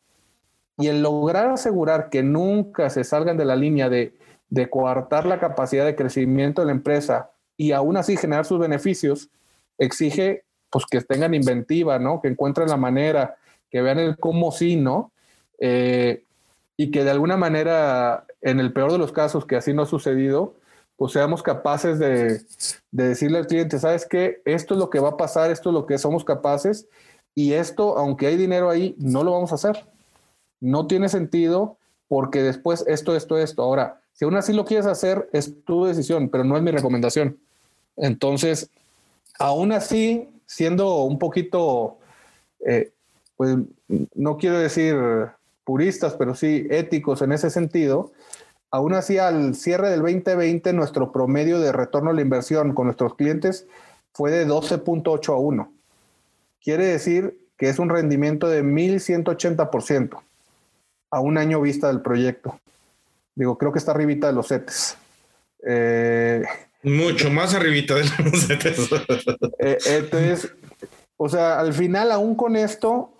Y el lograr asegurar que nunca se salgan de la línea de, de coartar la capacidad de crecimiento de la empresa y aún así generar sus beneficios, exige pues que tengan inventiva, ¿no? Que encuentren la manera, que vean el cómo sí, ¿no? Eh, y que de alguna manera, en el peor de los casos, que así no ha sucedido, pues seamos capaces de, decirle al cliente, ¿sabes qué? Esto es lo que va a pasar, esto es lo que somos capaces y esto, aunque hay dinero ahí, no lo vamos a hacer. No tiene sentido porque después esto, esto, esto. Ahora, si aún así lo quieres hacer, es tu decisión, pero no es mi recomendación. Entonces, aún así, siendo un poquito, eh, pues no quiero decir puristas, pero sí éticos en ese sentido, Aún así, al cierre del 2020, nuestro promedio de retorno a la inversión con nuestros clientes fue de 12.8 a 1. Quiere decir que es un rendimiento de 1180% a un año vista del proyecto. Digo, creo que está arribita de los CETES. Eh, Mucho más arribita de los CETES. Eh, entonces, o sea, al final, aún con esto,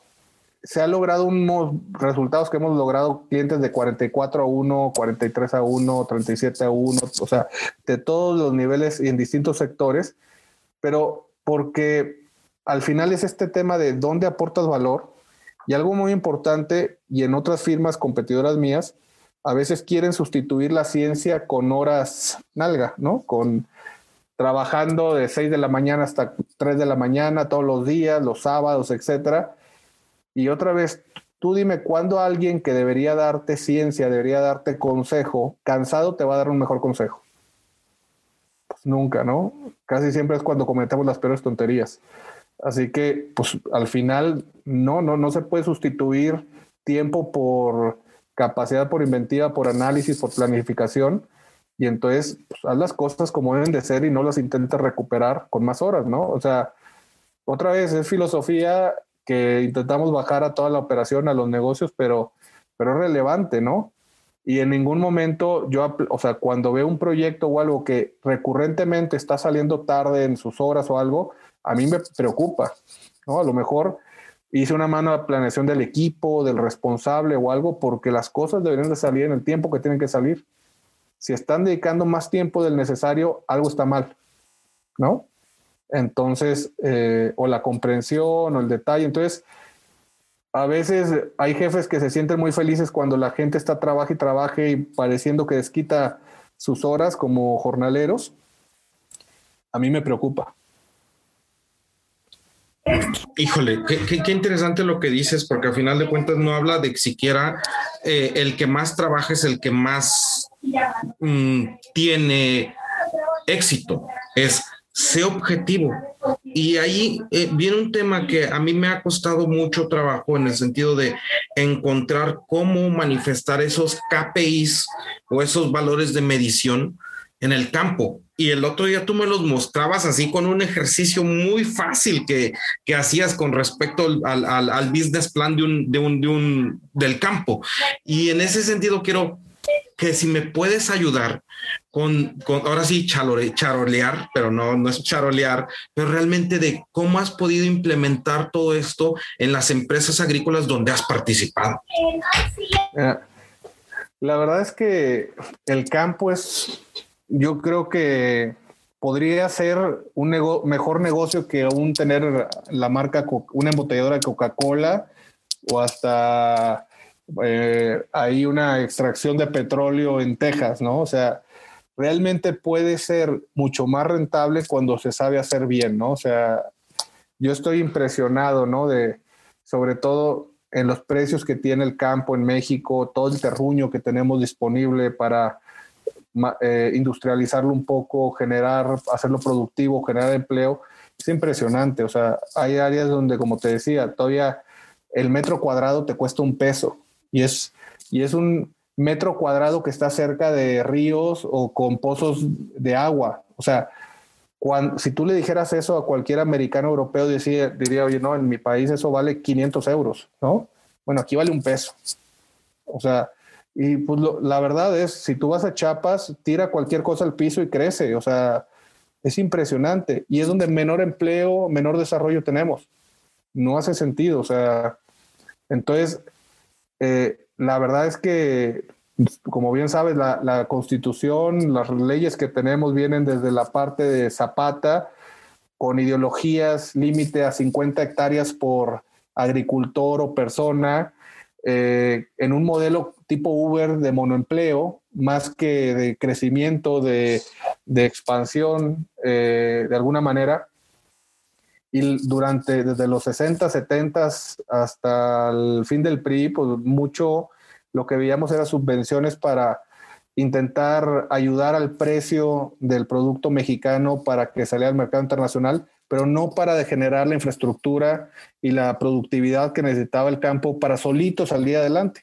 se ha logrado unos resultados que hemos logrado clientes de 44 a 1, 43 a 1, 37 a 1, o sea, de todos los niveles y en distintos sectores, pero porque al final es este tema de dónde aportas valor y algo muy importante, y en otras firmas competidoras mías, a veces quieren sustituir la ciencia con horas nalga, ¿no? Con trabajando de 6 de la mañana hasta 3 de la mañana todos los días, los sábados, etcétera y otra vez, tú dime cuándo alguien que debería darte ciencia, debería darte consejo, cansado te va a dar un mejor consejo. Pues nunca, ¿no? Casi siempre es cuando cometemos las peores tonterías. Así que, pues al final, no, no, no se puede sustituir tiempo por capacidad, por inventiva, por análisis, por planificación. Y entonces, pues, haz las cosas como deben de ser y no las intentes recuperar con más horas, ¿no? O sea, otra vez es filosofía que intentamos bajar a toda la operación, a los negocios, pero, pero es relevante, ¿no? Y en ningún momento yo, o sea, cuando veo un proyecto o algo que recurrentemente está saliendo tarde en sus horas o algo, a mí me preocupa, ¿no? A lo mejor hice una mano de planeación del equipo, del responsable o algo, porque las cosas deberían de salir en el tiempo que tienen que salir. Si están dedicando más tiempo del necesario, algo está mal, ¿no? Entonces, eh, o la comprensión o el detalle. Entonces, a veces hay jefes que se sienten muy felices cuando la gente está trabaja y trabaje y pareciendo que desquita sus horas como jornaleros. A mí me preocupa. Híjole, qué, interesante lo que dices, porque al final de cuentas no habla de siquiera eh, el que más trabaja es el que más mm, tiene éxito. Es sé objetivo. Y ahí eh, viene un tema que a mí me ha costado mucho trabajo en el sentido de encontrar cómo manifestar esos KPIs o esos valores de medición en el campo. Y el otro día tú me los mostrabas así con un ejercicio muy fácil que, que hacías con respecto al, al, al, business plan de un, de un, de un, del campo. Y en ese sentido quiero que si me puedes ayudar con, ahora sí, charolear, pero no, no es charolear, pero realmente de cómo has podido implementar todo esto en las empresas agrícolas donde has participado. Eh, la verdad es que el campo es, yo creo que podría ser un mejor negocio que aún tener la marca, una embotelladora de Coca-Cola o hasta eh, hay una extracción de petróleo en Texas, ¿no? O sea, realmente puede ser mucho más rentable cuando se sabe hacer bien, ¿no? O sea, yo estoy impresionado, ¿no? De, sobre todo en los precios que tiene el campo en México, todo el terruño que tenemos disponible para eh, industrializarlo un poco, generar, hacerlo productivo, generar empleo, es impresionante. O sea, hay áreas donde, como te decía, todavía el metro cuadrado te cuesta un peso y es, y es un, metro cuadrado que está cerca de ríos o con pozos de agua. O sea, cuando, si tú le dijeras eso a cualquier americano europeo, decía, diría, oye, no, en mi país eso vale 500 euros, ¿no? Bueno, aquí vale un peso. O sea, y pues la verdad es, si tú vas a Chiapas, tira cualquier cosa al piso y crece. O sea, es impresionante. Y es donde menor empleo, menor desarrollo tenemos. No hace sentido. O sea, entonces, eh, la verdad es que, como bien sabes, la, constitución, las leyes que tenemos vienen desde la parte de Zapata, con ideologías límite a 50 hectáreas por agricultor o persona, eh, en un modelo tipo Uber de monoempleo, más que de crecimiento, de, expansión, eh, de alguna manera. Y durante, desde los 60, 70 hasta el fin del PRI, pues mucho lo que veíamos era subvenciones para intentar ayudar al precio del producto mexicano para que saliera al mercado internacional, pero no para generar la infraestructura y la productividad que necesitaba el campo para solito salir adelante.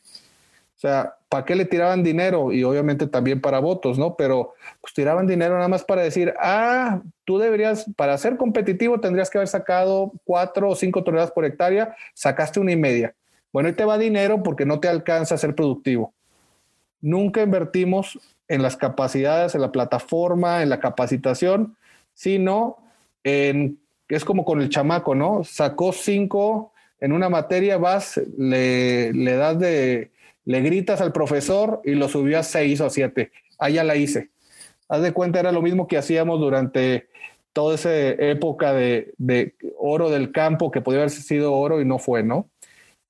O sea, ¿para qué le tiraban dinero? Y obviamente también para votos, ¿no? Pero pues tiraban dinero nada más para decir, ah, tú deberías, para ser competitivo tendrías que haber sacado cuatro o cinco toneladas por hectárea, sacaste una y media. Bueno, ahí te va dinero porque no te alcanza a ser productivo. Nunca invertimos en las capacidades, en la plataforma, en la capacitación, sino en, es como con el chamaco, ¿no? Sacó cinco en una materia, vas, le, le das de, le gritas al profesor y lo subió a seis o siete. Allá la hice. Haz de cuenta, era lo mismo que hacíamos durante toda esa época de, de, oro del campo, que podía haber sido oro y no fue, ¿no?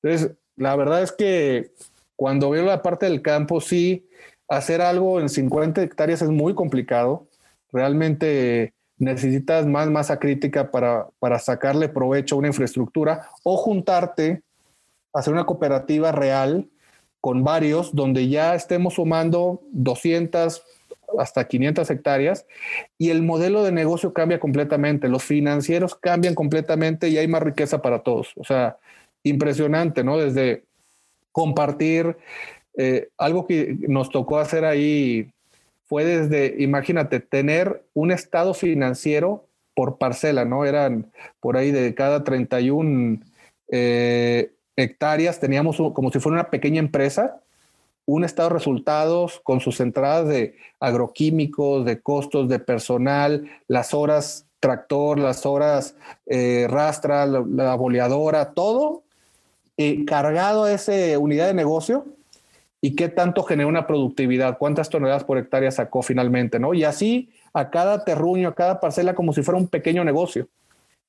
Entonces, la verdad es que cuando veo la parte del campo, sí, hacer algo en 50 hectáreas es muy complicado. Realmente necesitas más masa crítica para, para sacarle provecho a una infraestructura o juntarte, hacer una cooperativa real con varios donde ya estemos sumando 200 hasta 500 hectáreas y el modelo de negocio cambia completamente, los financieros cambian completamente y hay más riqueza para todos. O sea, impresionante, ¿no? Desde compartir, eh, algo que nos tocó hacer ahí fue desde, imagínate, tener un estado financiero por parcela, ¿no? Eran por ahí de cada 31 eh, hectáreas, teníamos como si fuera una pequeña empresa, un estado de resultados con sus entradas de agroquímicos, de costos de personal, las horas tractor, las horas eh, rastra, la, boleadora, todo eh, cargado a esa unidad de negocio. Y qué tanto generó una productividad, cuántas toneladas por hectárea sacó finalmente, ¿no? Y así a cada terruño, a cada parcela como si fuera un pequeño negocio,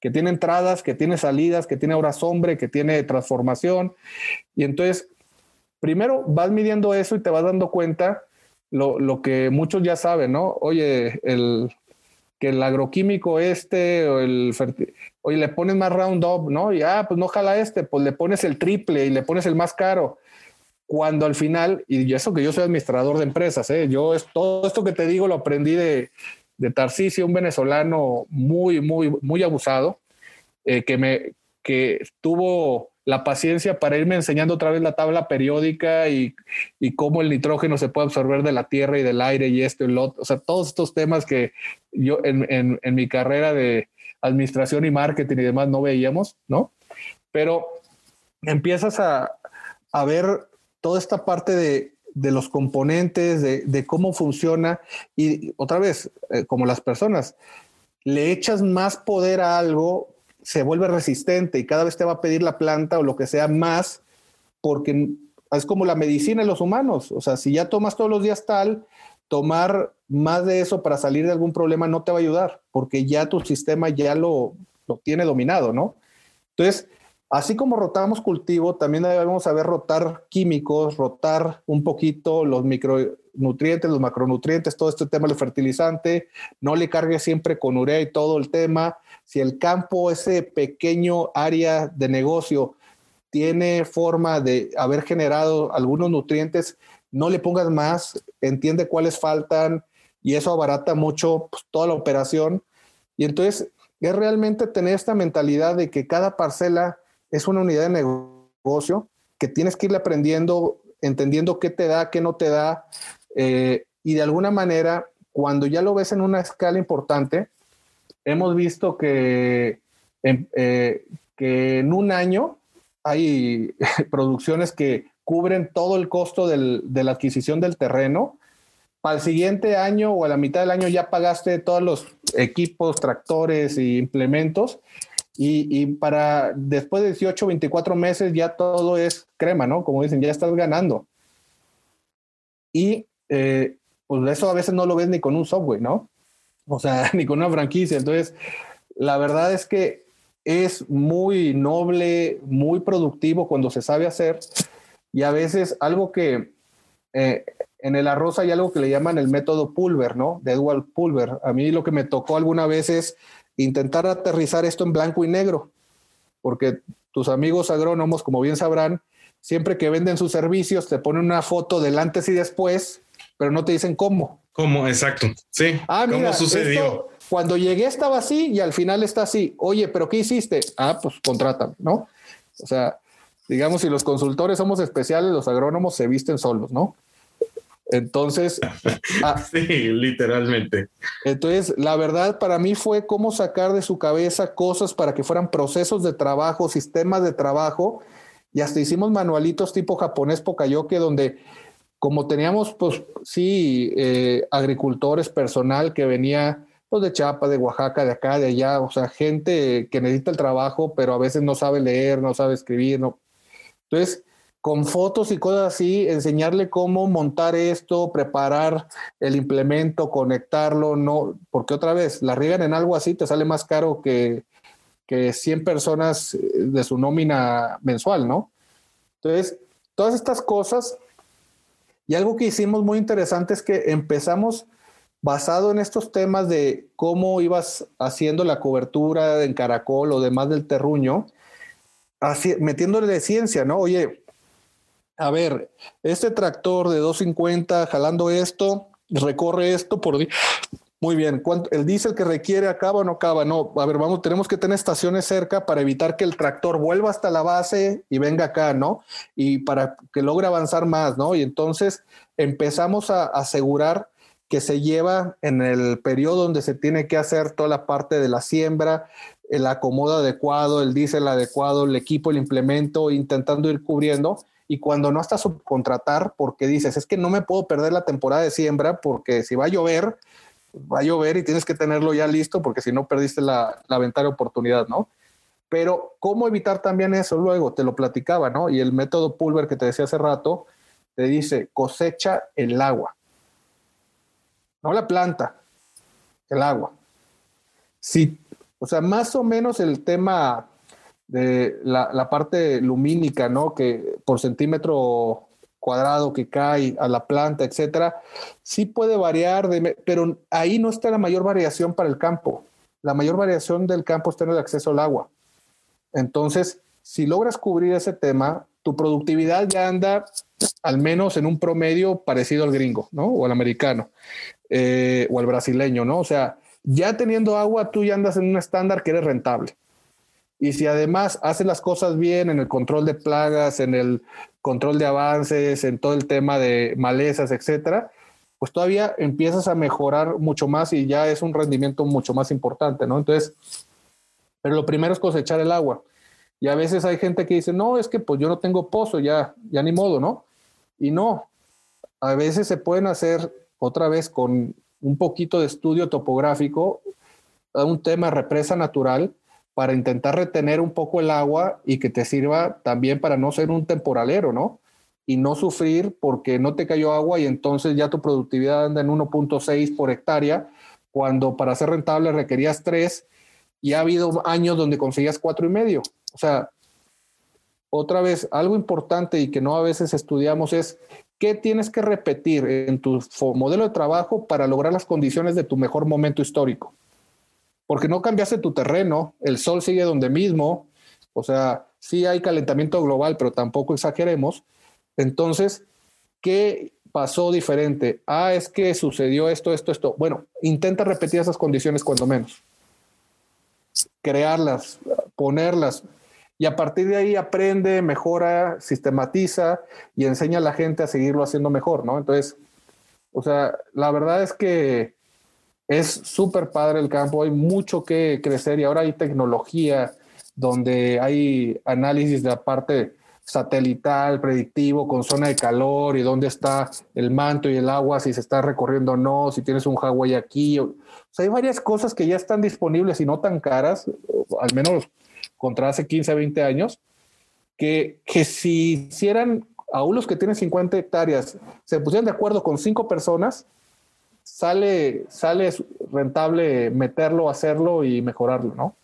que tiene entradas, que tiene salidas, que tiene horas hombre, que tiene transformación. Y entonces, primero vas midiendo eso y te vas dando cuenta lo, lo que muchos ya saben, ¿no? Oye, el, que el agroquímico este o el oye, le pones más Roundup, ¿no? Y ah, pues no jala este, pues le pones el triple y le pones el más caro cuando al final, y eso que yo soy administrador de empresas, ¿eh? yo es, todo esto que te digo lo aprendí de, de Tarcisio, un venezolano muy, muy, muy abusado, eh, que, me, que tuvo la paciencia para irme enseñando otra vez la tabla periódica y, y, cómo el nitrógeno se puede absorber de la tierra y del aire y esto y lo otro. O sea, todos estos temas que yo en, en, en mi carrera de administración y marketing y demás no veíamos, ¿no? Pero empiezas a, a ver toda esta parte de, los componentes, de, cómo funciona y otra vez, eh, como las personas, le echas más poder a algo, se vuelve resistente y cada vez te va a pedir la planta o lo que sea más, porque es como la medicina en los humanos. O sea, si ya tomas todos los días tal, tomar más de eso para salir de algún problema no te va a ayudar, porque ya tu sistema ya lo, lo tiene dominado, ¿no? Entonces, Así como rotamos cultivo, también debemos saber rotar químicos, rotar un poquito los micronutrientes, los macronutrientes, todo este tema del fertilizante. No le cargue siempre con urea y todo el tema. Si el campo, ese pequeño área de negocio, tiene forma de haber generado algunos nutrientes, no le pongas más, entiende cuáles faltan y eso abarata mucho pues, toda la operación. Y entonces es realmente tener esta mentalidad de que cada parcela es una unidad de negocio que tienes que ir aprendiendo, entendiendo qué te da, qué no te da. Eh, y de alguna manera, cuando ya lo ves en una escala importante, hemos visto que en, eh, que en un año hay producciones que cubren todo el costo de la adquisición del terreno. Para el siguiente año o a la mitad del año ya pagaste todos los equipos, tractores y implementos. Y, para después de 18, 24 meses ya todo es crema, ¿no? Como dicen, ya estás ganando. Y eh, pues eso a veces no lo ves ni con un software, ¿no? O sea, ni con una franquicia. Entonces, la verdad es que es muy noble, muy productivo cuando se sabe hacer. Y a veces algo que eh, en el arroz hay algo que le llaman el método Pulver, ¿no? De Edward Pulver. A mí lo que me tocó alguna vez es intentar aterrizar esto en blanco y negro, porque tus amigos agrónomos, como bien sabrán, siempre que venden sus servicios te ponen una foto del antes y después, pero no te dicen cómo. ¿Cómo? Exacto. Sí. Ah, ¿Cómo sucedió? cuando llegué estaba así y al final está así. Oye, pero ¿qué hiciste? Ah, pues contrátame, ¿no? O sea, digamos, si los consultores somos especiales, los agrónomos se visten solos, ¿no? Entonces, ah, sí, literalmente. Entonces, la verdad para mí fue cómo sacar de su cabeza cosas para que fueran procesos de trabajo, sistemas de trabajo, y hasta hicimos manualitos tipo japonés Pokayoke, donde como teníamos, pues sí, eh, agricultores, personal que venía pues, de Chiapas, de Oaxaca, de acá, de allá, o sea, gente que necesita el trabajo, pero a veces no sabe leer, no sabe escribir, no. Entonces, con fotos y cosas así, enseñarle cómo montar esto, preparar el implemento, conectarlo, no, porque otra vez, la riegan en algo así, te sale más caro que, que 100 personas eh, de su nómina mensual, ¿no? Entonces, todas estas cosas, y algo que hicimos muy interesante es que empezamos basado en estos temas de cómo ibas haciendo la cobertura en caracol o demás del terruño, así, metiéndole de ciencia, ¿no? Oye, a ver, este tractor de 250 jalando esto, recorre esto por muy bien, ¿el diésel que requiere acaba o no acaba? No, a ver, vamos, tenemos que tener estaciones cerca para evitar que el tractor vuelva hasta la base y venga acá, ¿no? Y para que logre avanzar más, ¿no? Y entonces empezamos a asegurar que se lleva en el periodo donde se tiene que hacer toda la parte de la siembra, el acomodo adecuado, el diésel adecuado, el equipo, el implemento, intentando ir cubriendo y cuando no hasta subcontratar porque dices, es que no me puedo perder la temporada de siembra porque si va a llover, va a llover y tienes que tenerlo ya listo porque si no perdiste la, la ventana de oportunidad, ¿no? Pero ¿cómo evitar también eso? Luego te lo platicaba, ¿no? Y el método Pulver que te decía hace rato, te dice cosecha el agua. No la planta, el agua. Sí, o sea, más o menos el tema de la, parte lumínica, ¿no? Que por centímetro cuadrado que cae a la planta, etcétera, sí puede variar, pero ahí no está la mayor variación para el campo. La mayor variación del campo está en el acceso al agua. Entonces, si logras cubrir ese tema, tu productividad ya anda al menos en un promedio parecido al gringo, ¿no? O al americano, eh, o al brasileño, ¿no? O sea, ya teniendo agua, tú ya andas en un estándar que eres rentable. Y si además haces las cosas bien en el control de plagas, en el control de avances, en todo el tema de malezas, etcétera, pues todavía empiezas a mejorar mucho más y ya es un rendimiento mucho más importante, ¿no? Entonces, pero lo primero es cosechar el agua. Y a veces hay gente que dice, no, es que pues yo no tengo pozo, ya, ya ni modo, ¿no? Y no, a veces se pueden hacer otra vez con un poquito de estudio topográfico, un tema represa natural, para intentar retener un poco el agua y que te sirva también para no ser un temporalero, ¿no? Y no sufrir porque no te cayó agua y entonces ya tu productividad anda en 1.6 por hectárea, cuando para ser rentable requerías 3 y ha habido años donde conseguías cuatro y medio. O sea, otra vez, algo importante y que no a veces estudiamos es qué tienes que repetir en tu modelo de trabajo para lograr las condiciones de tu mejor momento histórico porque no cambiaste tu terreno, el sol sigue donde mismo, o sea, sí hay calentamiento global, pero tampoco exageremos. Entonces, ¿qué pasó diferente? Ah, es que sucedió esto, esto, esto. Bueno, intenta repetir esas condiciones cuando menos. Crearlas, ponerlas. Y a partir de ahí aprende, mejora, sistematiza y enseña a la gente a seguirlo haciendo mejor, ¿no? Entonces, o sea, la verdad es que es súper padre el campo, hay mucho que crecer y ahora hay tecnología, donde hay análisis de la parte satelital, predictivo, con zona de calor y dónde está el manto y el agua, si se está recorriendo o no, si tienes un Hawái aquí. O, sea, hay varias cosas que ya están disponibles y no tan caras, al menos contra hace 15, 20 años, que, que si hicieran, aún los que tienen 50 hectáreas, se pusieran de acuerdo con cinco personas, sale, sale rentable meterlo, hacerlo y mejorarlo, ¿no?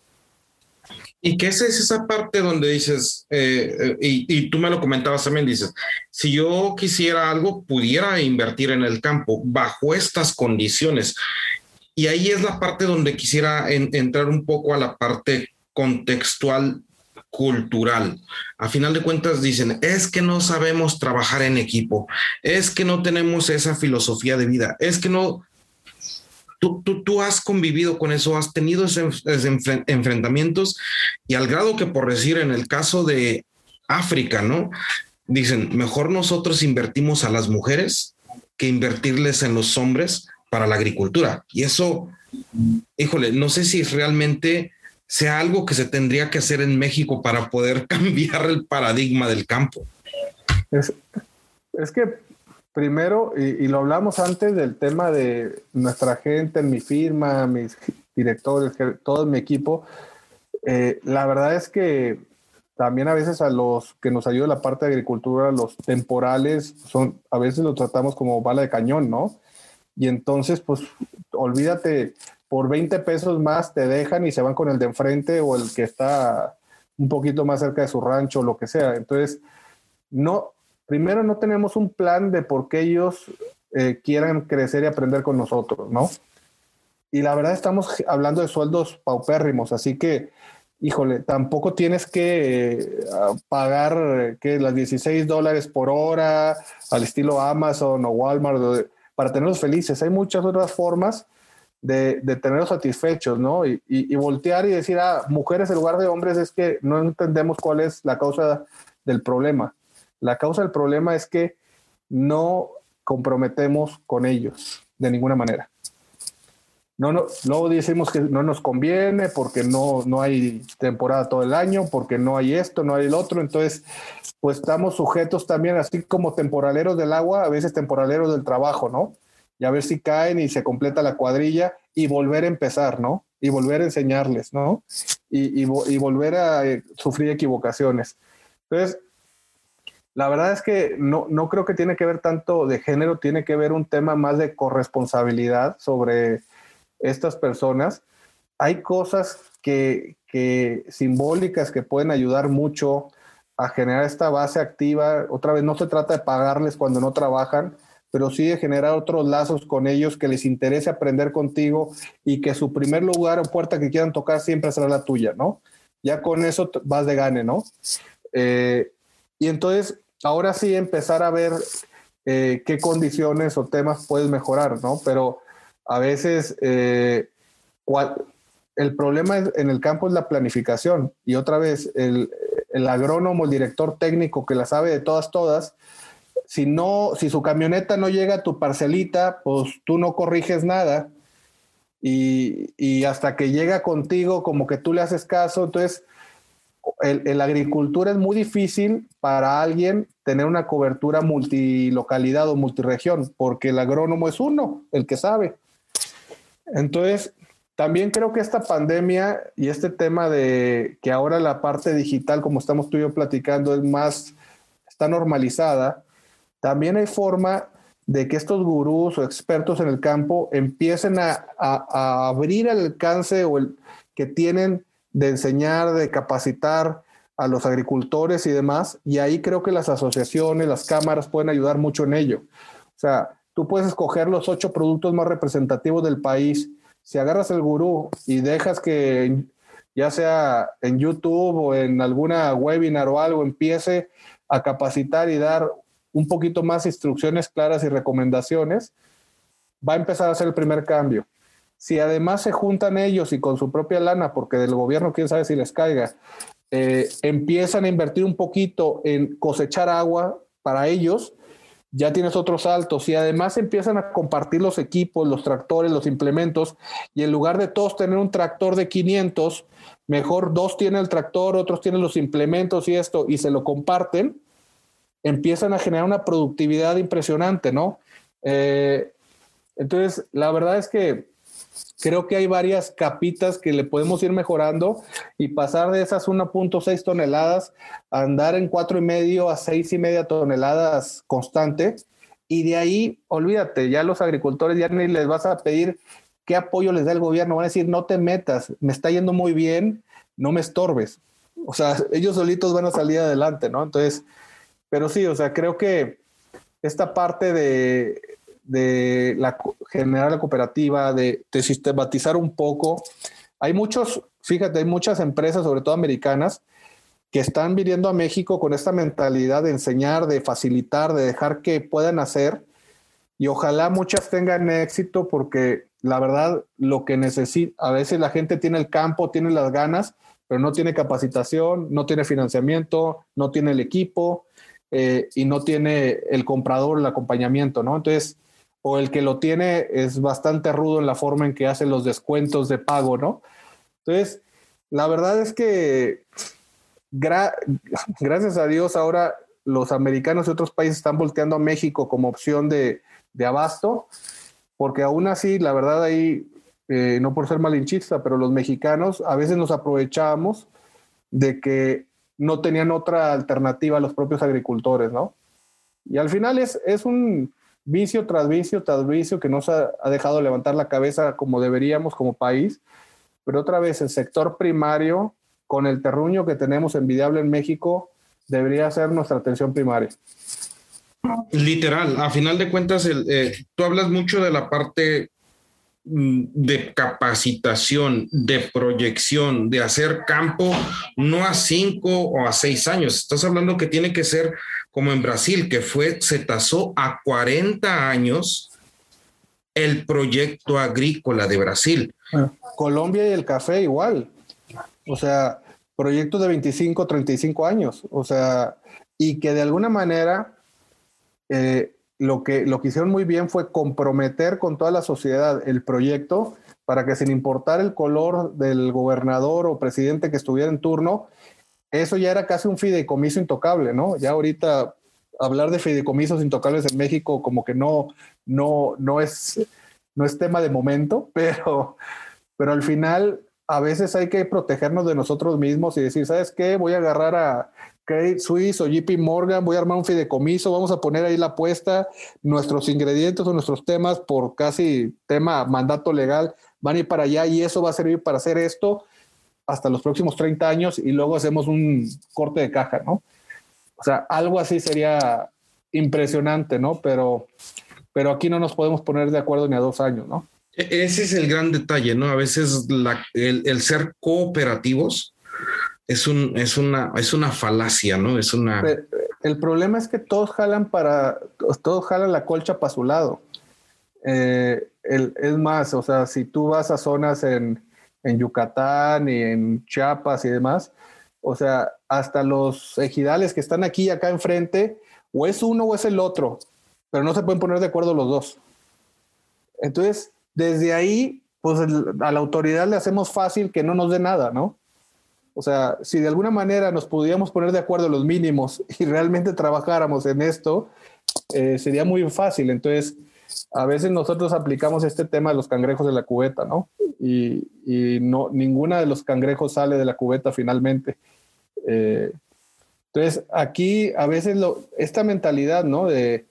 Y esa es esa parte donde dices, eh, eh, y, tú me lo comentabas también, dices, si yo quisiera algo, pudiera invertir en el campo bajo estas condiciones. Y ahí es la parte donde quisiera entrar un poco a la parte contextual cultural. A final de cuentas dicen, es que no sabemos trabajar en equipo, es que no tenemos esa filosofía de vida, es que no, Tú, has convivido con eso, has tenido esos, enfrentamientos y al grado que por decir en el caso de África, ¿no? Dicen, mejor nosotros invertimos a las mujeres que invertirles en los hombres para la agricultura. Y eso, híjole, no sé si realmente sea algo que se tendría que hacer en México para poder cambiar el paradigma del campo. Es, que primero, y, lo hablamos antes del tema de nuestra gente, mi firma, mis directores, todo mi equipo, eh, la verdad es que también a veces a los que nos ayuda la parte de agricultura, los temporales, son, a veces lo tratamos como bala de cañón, ¿no? Y entonces, pues, olvídate, por 20 pesos más te dejan y se van con el de enfrente o el que está un poquito más cerca de su rancho, o lo que sea. Entonces, no, primero no tenemos un plan de por qué ellos eh, quieran crecer y aprender con nosotros, ¿no? Y la verdad estamos hablando de sueldos paupérrimos, así que, híjole, tampoco tienes que eh, pagar que las 16 dólares por hora al estilo Amazon o Walmart para tenerlos felices. Hay muchas otras formas de, tenerlos satisfechos, ¿no? Y, y, voltear y decir, ah, mujeres en lugar de hombres es que no entendemos cuál es la causa del problema. La causa del problema es que no comprometemos con ellos de ninguna manera. No, no, luego decimos que no nos conviene porque no, no hay temporada todo el año, porque no hay esto, no hay el otro. Entonces, pues estamos sujetos también, así como temporaleros del agua, a veces temporaleros del trabajo, ¿no? Y a ver si caen y se completa la cuadrilla y volver a empezar, ¿no? Y volver a enseñarles, ¿no? Y, y, volver a eh, sufrir equivocaciones. Entonces, la verdad es que no, no creo que tiene que ver tanto de género, tiene que ver un tema más de corresponsabilidad sobre estas personas. Hay cosas que, que simbólicas que pueden ayudar mucho a generar esta base activa. Otra vez, no se trata de pagarles cuando no trabajan, pero sí de generar otros lazos con ellos que les interese aprender contigo y que su primer lugar o puerta que quieran tocar siempre será la tuya, ¿no? Ya con eso vas de gane, ¿no? Eh, y entonces ahora sí empezar a ver eh, qué condiciones o temas puedes mejorar, ¿no? Pero a veces eh, el problema en el campo es la planificación y otra vez el, agrónomo, el director técnico que la sabe de todas, todas, si no, si su camioneta no llega a tu parcelita, pues tú no corriges nada. Y, y hasta que llega contigo como que tú le haces caso, entonces el, la agricultura es muy difícil para alguien tener una cobertura multilocalidad o multiregión, porque el agrónomo es uno, el que sabe. Entonces, también creo que esta pandemia y este tema de que ahora la parte digital, como estamos tú y yo platicando, es más, está normalizada, también hay forma de que estos gurús o expertos en el campo empiecen a, a abrir el alcance o el que tienen de enseñar, de capacitar a los agricultores y demás, y ahí creo que las asociaciones, las cámaras pueden ayudar mucho en ello. O sea, tú puedes escoger los ocho productos más representativos del país. Si agarras el gurú y dejas que ya sea en YouTube o en alguna webinar o algo, empiece a capacitar y dar un poquito más instrucciones claras y recomendaciones, va a empezar a hacer el primer cambio. Si además se juntan ellos y con su propia lana, porque del gobierno quién sabe si les caiga, eh, empiezan a invertir un poquito en cosechar agua para ellos, ya tienes otros saltos y además empiezan a compartir los equipos, los tractores, los implementos y en lugar de todos tener un tractor de 500, mejor dos tienen el tractor, otros tienen los implementos y esto y se lo comparten, empiezan a generar una productividad impresionante, ¿no? Eh, entonces, la verdad es que creo que hay varias capitas que le podemos ir mejorando y pasar de esas 1.6 toneladas a andar en cuatro y medio a seis y media toneladas constante. Y de ahí, olvídate, ya los agricultores ya ni les vas a pedir qué apoyo les da el gobierno. Van a decir, no te metas, me está yendo muy bien, no me estorbes. O sea, ellos solitos van a salir adelante, ¿no? Entonces, pero sí, o sea, creo que esta parte de de la, generar la cooperativa, de, sistematizar un poco. Hay muchos, fíjate, hay muchas empresas, sobre todo americanas, que están viniendo a México con esta mentalidad de enseñar, de facilitar, de dejar que puedan hacer. Y ojalá muchas tengan éxito porque la verdad lo que necesita, a veces la gente tiene el campo, tiene las ganas, pero no tiene capacitación, no tiene financiamiento, no tiene el equipo eh, y no tiene el comprador, el acompañamiento, ¿no? Entonces, o el que lo tiene es bastante rudo en la forma en que hace los descuentos de pago, ¿no? Entonces, la verdad es que gracias a Dios ahora los americanos y otros países están volteando a México como opción de, abasto, porque aún así, la verdad ahí, eh, no por ser malinchista, pero los mexicanos a veces nos aprovechábamos de que no tenían otra alternativa a los propios agricultores, ¿no? Y al final es, es un, vicio tras vicio tras vicio que nos ha, dejado levantar la cabeza como deberíamos como país. Pero otra vez, el sector primario, con el terruño que tenemos envidiable en México, debería ser nuestra atención primaria. Literal, a final de cuentas, el, eh, tú hablas mucho de la parte de capacitación, de proyección, de hacer campo, no a cinco o a seis años. Estás hablando que tiene que ser como en Brasil, que fue, se tasó a 40 años el proyecto agrícola de Brasil. Colombia y el café igual. O sea, proyectos de 25, 35 años. O sea, y que de alguna manera eh, lo, que, lo que hicieron muy bien fue comprometer con toda la sociedad el proyecto para que sin importar el color del gobernador o presidente que estuviera en turno, eso ya era casi un fideicomiso intocable, ¿no? Ya ahorita hablar de fideicomisos intocables en México como que no, no, no, es, no es tema de momento, pero, pero al final a veces hay que protegernos de nosotros mismos y decir, ¿sabes qué? Voy a agarrar a Credit Suisse o JP Morgan, voy a armar un fideicomiso, vamos a poner ahí la apuesta, nuestros ingredientes o nuestros temas por casi tema mandato legal van a ir para allá y eso va a servir para hacer esto hasta los próximos 30 años y luego hacemos un corte de caja, ¿no? O sea, algo así sería impresionante, ¿no? Pero, pero aquí no nos podemos poner de acuerdo ni a dos años, ¿no? E-, ese es el gran detalle, ¿no? A veces el, ser cooperativos es, un, es, una, es una falacia, ¿no? Es una... El problema es que todos jalan para, todos jalan la colcha para su lado. Eh, es más, o sea, si tú vas a zonas en, en Yucatán y en Chiapas y demás. O sea, hasta los ejidales que están aquí y acá enfrente, o es uno o es el otro, pero no se pueden poner de acuerdo los dos. Entonces, desde ahí, pues a la autoridad le hacemos fácil que no nos dé nada, ¿no? O sea, si de alguna manera nos pudiéramos poner de acuerdo los mínimos y realmente trabajáramos en esto, eh, sería muy fácil. Entonces, a veces nosotros aplicamos este tema de los cangrejos de la cubeta, ¿no? Y, no, ninguna de los cangrejos sale de la cubeta finalmente. Eh, entonces, aquí a veces esta mentalidad, ¿no? De,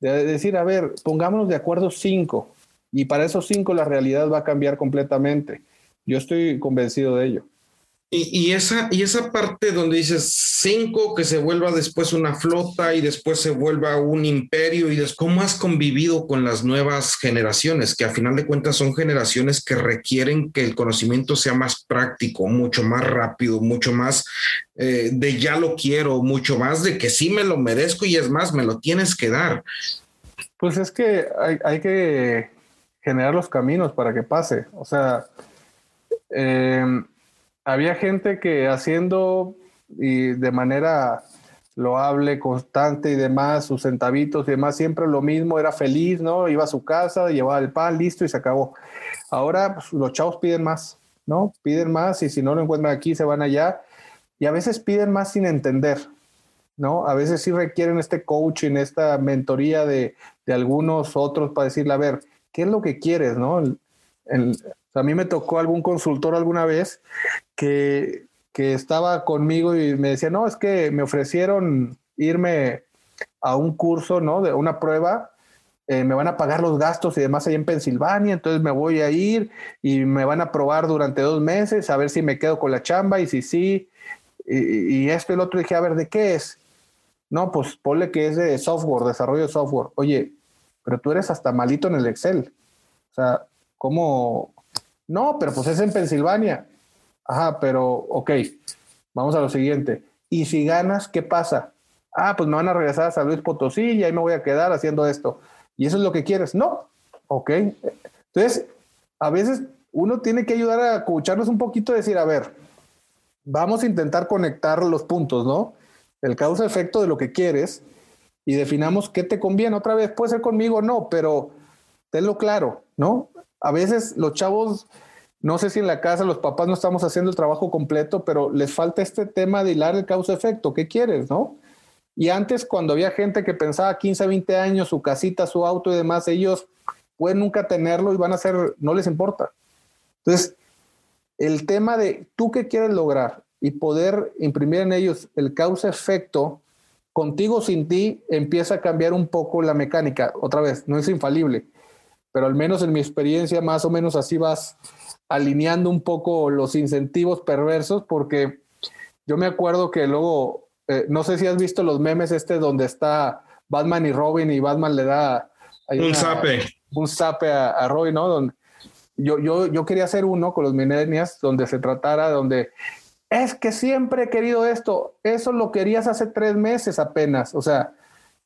de, decir, a ver, pongámonos de acuerdo cinco, y para esos cinco la realidad va a cambiar completamente. Yo estoy convencido de ello. Y, esa, y esa parte donde dices cinco, que se vuelva después una flota y después se vuelva un imperio, y ¿cómo has convivido con las nuevas generaciones? Que a final de cuentas son generaciones que requieren que el conocimiento sea más práctico, mucho más rápido, mucho más eh, de ya lo quiero, mucho más de que sí me lo merezco y es más, me lo tienes que dar. Pues es que hay, hay que generar los caminos para que pase. O sea, eh, había gente que haciendo y de manera loable, constante y demás, sus centavitos y demás, siempre lo mismo, era feliz, ¿no? Iba a su casa, llevaba el pan, listo y se acabó. Ahora pues, los chavos piden más, ¿no? Piden más y si no lo encuentran aquí, se van allá y a veces piden más sin entender, ¿no? A veces sí requieren este coaching, esta mentoría de, algunos otros para decirle, a ver, ¿qué es lo que quieres, no? A mí me tocó algún consultor alguna vez que, que estaba conmigo y me decía, no, es que me ofrecieron irme a un curso, ¿no? De una prueba, eh, me van a pagar los gastos y demás ahí en Pensilvania, entonces me voy a ir y me van a probar durante dos meses a ver si me quedo con la chamba y si sí, y, y esto y el otro. dije, a ver, ¿de qué es? No, pues ponle que es de software, desarrollo de software. Oye, pero tú eres hasta malito en el Excel. O sea, ¿cómo? No, pero pues es en Pensilvania. Ajá, pero ok, vamos a lo siguiente. Y si ganas, ¿qué pasa? Ah, pues me van a regresar a San Luis Potosí y ahí me voy a quedar haciendo esto. ¿Y eso es lo que quieres? No. Ok. Entonces, a veces uno tiene que ayudar a escucharnos un poquito decir, a ver, vamos a intentar conectar los puntos, ¿no? el causa-efecto de lo que quieres y definamos qué te conviene. Otra vez, puede ser conmigo o no, pero tenlo claro, ¿no? A veces los chavos, no sé si en la casa los papás no estamos haciendo el trabajo completo, pero les falta este tema de hilar el causa-efecto. ¿Qué quieres, no? Y antes, cuando había gente que pensaba 15, 20 años, su casita, su auto y demás, ellos pueden nunca tenerlo y van a ser, no les importa. Entonces, el tema de tú qué quieres lograr, y poder imprimir en ellos el causa-efecto, contigo sin ti empieza a cambiar un poco la mecánica. Otra vez, no es infalible, pero al menos en mi experiencia más o menos así vas alineando un poco los incentivos perversos porque yo me acuerdo que luego, eh, no sé si has visto los memes este donde está Batman y Robin y Batman le da... Un zape. Un zape a, Robin, ¿no? Donde, yo, yo, yo quería hacer uno con los millennials donde se tratara, donde es que siempre he querido esto, eso lo querías hace tres meses apenas, o sea,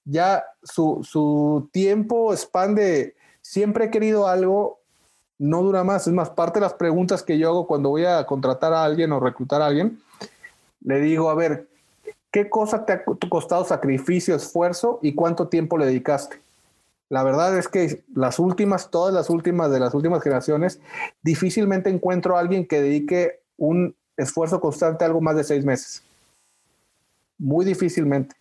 ya su, su tiempo expande, siempre he querido algo, no dura más, es más, parte de las preguntas que yo hago cuando voy a contratar a alguien o reclutar a alguien, le digo, a ver, ¿qué cosa te ha costado sacrificio, esfuerzo y cuánto tiempo le dedicaste? La verdad es que las últimas, todas las últimas de las últimas generaciones, difícilmente encuentro a alguien que dedique un esfuerzo constante algo más de seis meses. Muy difícilmente.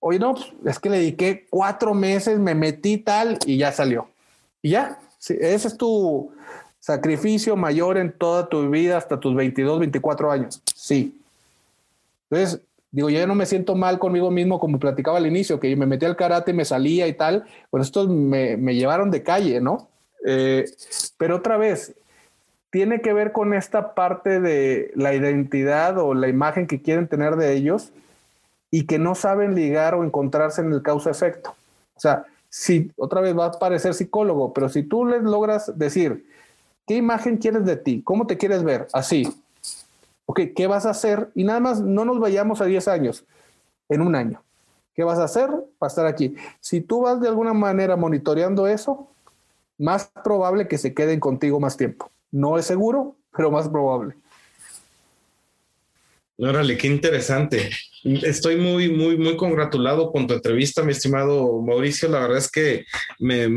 Oye, no, pues, es que le dediqué cuatro meses, me metí tal y ya salió. Y ya, ese es tu sacrificio mayor en toda tu vida hasta tus 22, 24 años. Sí. Entonces, digo, yo ya no me siento mal conmigo mismo como platicaba al inicio, que me metí al karate, me salía y tal. Bueno, estos me, me llevaron de calle, ¿no? Eh, pero otra vez, tiene que ver con esta parte de la identidad o la imagen que quieren tener de ellos y que no saben ligar o encontrarse en el causa-efecto. O sea, si otra vez va a parecer psicólogo, pero si tú les logras decir, ¿qué imagen quieres de ti? ¿Cómo te quieres ver? Así. Ok, ¿qué vas a hacer? Y nada más no nos vayamos a 10 años, en un año. ¿Qué vas a hacer para estar aquí? Si tú vas de alguna manera monitoreando eso, más probable que se queden contigo más tiempo. No es seguro, pero más probable. Órale, qué interesante. Estoy muy, muy, muy congratulado con tu entrevista, mi estimado Mauricio. La verdad es que me,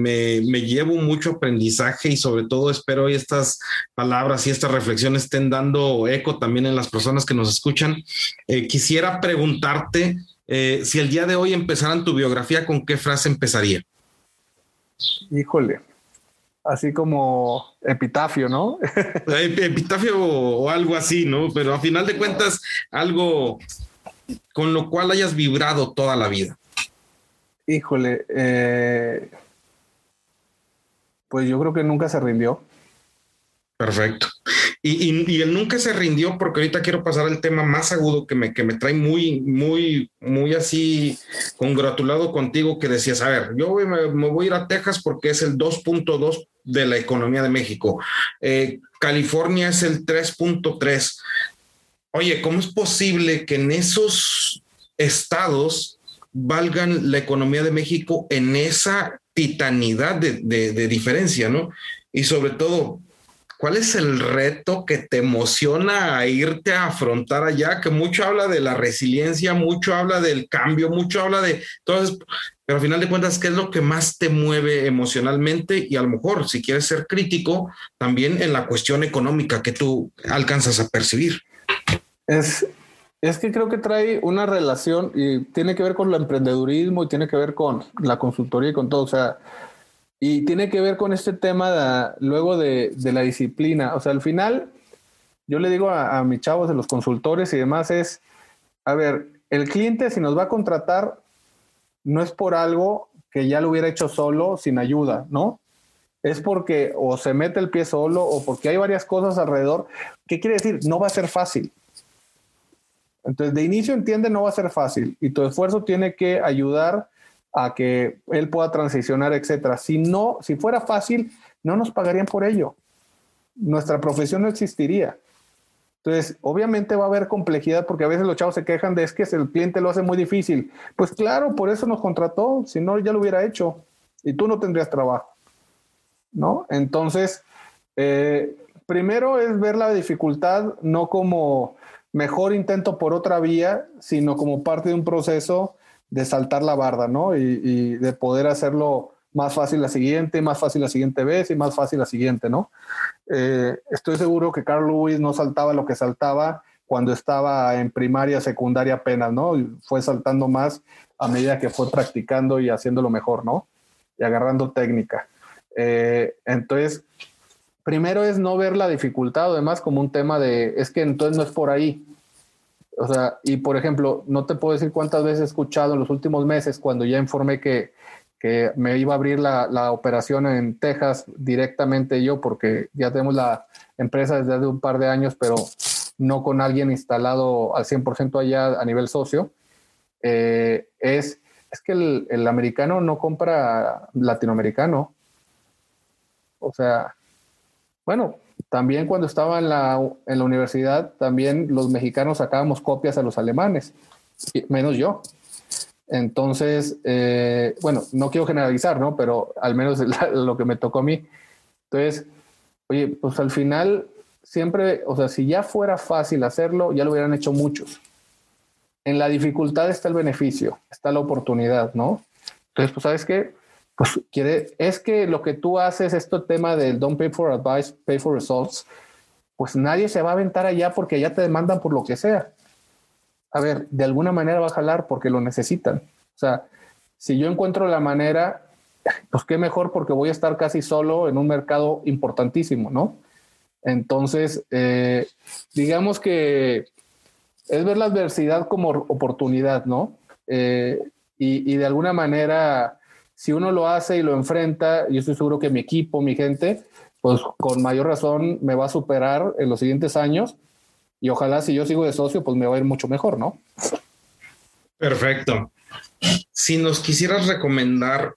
llevo mucho aprendizaje y sobre todo espero que estas palabras y estas reflexiones estén dando eco también en las personas que nos escuchan. Eh, quisiera preguntarte eh, si el día de hoy empezaran tu biografía, ¿con qué frase empezaría? Híjole, así como epitafio, ¿no? epitafio o algo así, ¿no? Pero a final de cuentas, algo con lo cual hayas vibrado toda la vida. Híjole, eh, pues yo creo que nunca se rindió. Perfecto. Y, él nunca se rindió porque ahorita quiero pasar al tema más agudo que me, que me trae muy, muy, muy así congratulado contigo que decías, a ver, yo me, voy a ir a Texas porque es el 2.2 de la economía de México. Eh, California es el 3.3. Oye, ¿cómo es posible que en esos estados valgan la economía de México en esa titanidad de, de diferencia, ¿no? Y sobre todo, ¿cuál es el reto que te emociona a irte a afrontar allá? Que mucho habla de la resiliencia, mucho habla del cambio, mucho habla de todo pero al final de cuentas, ¿qué es lo que más te mueve emocionalmente? Y a lo mejor, si quieres ser crítico, también en la cuestión económica que tú alcanzas a percibir. Es, es que creo que trae una relación y tiene que ver con el emprendedurismo y tiene que ver con la consultoría y con todo. O sea, y tiene que ver con este tema luego de, de, la disciplina. O sea, al final, yo le digo a, a mis chavos de los consultores y demás es, a ver, el cliente si nos va a contratar, no es por algo que ya lo hubiera hecho solo, sin ayuda, ¿no? Es porque o se mete el pie solo o porque hay varias cosas alrededor. ¿Qué quiere decir? No va a ser fácil. Entonces, de inicio entiende, no va a ser fácil y tu esfuerzo tiene que ayudar a que él pueda transicionar, etcétera. Si no, si fuera fácil, no nos pagarían por ello. Nuestra profesión no existiría. Entonces, obviamente va a haber complejidad porque a veces los chavos se quejan de es que el cliente lo hace muy difícil. Pues claro, por eso nos contrató, si no ya lo hubiera hecho y tú no tendrías trabajo. ¿No? Entonces, eh, primero es ver la dificultad no como mejor intento por otra vía, sino como parte de un proceso de saltar la barda, ¿no? Y, de poder hacerlo más fácil la siguiente, más fácil la siguiente vez y más fácil la siguiente, ¿no? Eh, estoy seguro que Carl Lewis no saltaba lo que saltaba cuando estaba en primaria, secundaria apenas, ¿no? fue saltando más a medida que fue practicando y haciéndolo mejor, ¿no? Y agarrando técnica. Eh, entonces, primero es no ver la dificultad, además como un tema de, es que entonces no es por ahí. O sea, y por ejemplo, no te puedo decir cuántas veces he escuchado en los últimos meses cuando ya informé que que me iba a abrir la, la, operación en Texas directamente yo, porque ya tenemos la empresa desde hace un par de años, pero no con alguien instalado al 100% allá a nivel socio, eh, es, es que el, el, americano no compra latinoamericano. O sea, bueno, también cuando estaba en la, en la universidad, también los mexicanos sacábamos copias a los alemanes, menos yo. Entonces, eh, bueno, no quiero generalizar, ¿no? Pero al menos lo que me tocó a mí. Entonces, oye, pues al final siempre, o sea, si ya fuera fácil hacerlo, ya lo hubieran hecho muchos. En la dificultad está el beneficio, está la oportunidad, ¿no? Entonces, pues, ¿sabes qué? Pues quiere, es que lo que tú haces, este tema del don't pay for advice, pay for results, pues nadie se va a aventar allá porque ya te demandan por lo que sea a ver, de alguna manera va a jalar porque lo necesitan. O sea, si yo encuentro la manera, pues qué mejor porque voy a estar casi solo en un mercado importantísimo, ¿no? Entonces, eh, digamos que es ver la adversidad como oportunidad, ¿no? Eh, y, y, de alguna manera, si uno lo hace y lo enfrenta, yo estoy seguro que mi equipo, mi gente, pues con mayor razón me va a superar en los siguientes años y ojalá si yo sigo de socio, pues me va a ir mucho mejor, ¿no? Perfecto. Si nos quisieras recomendar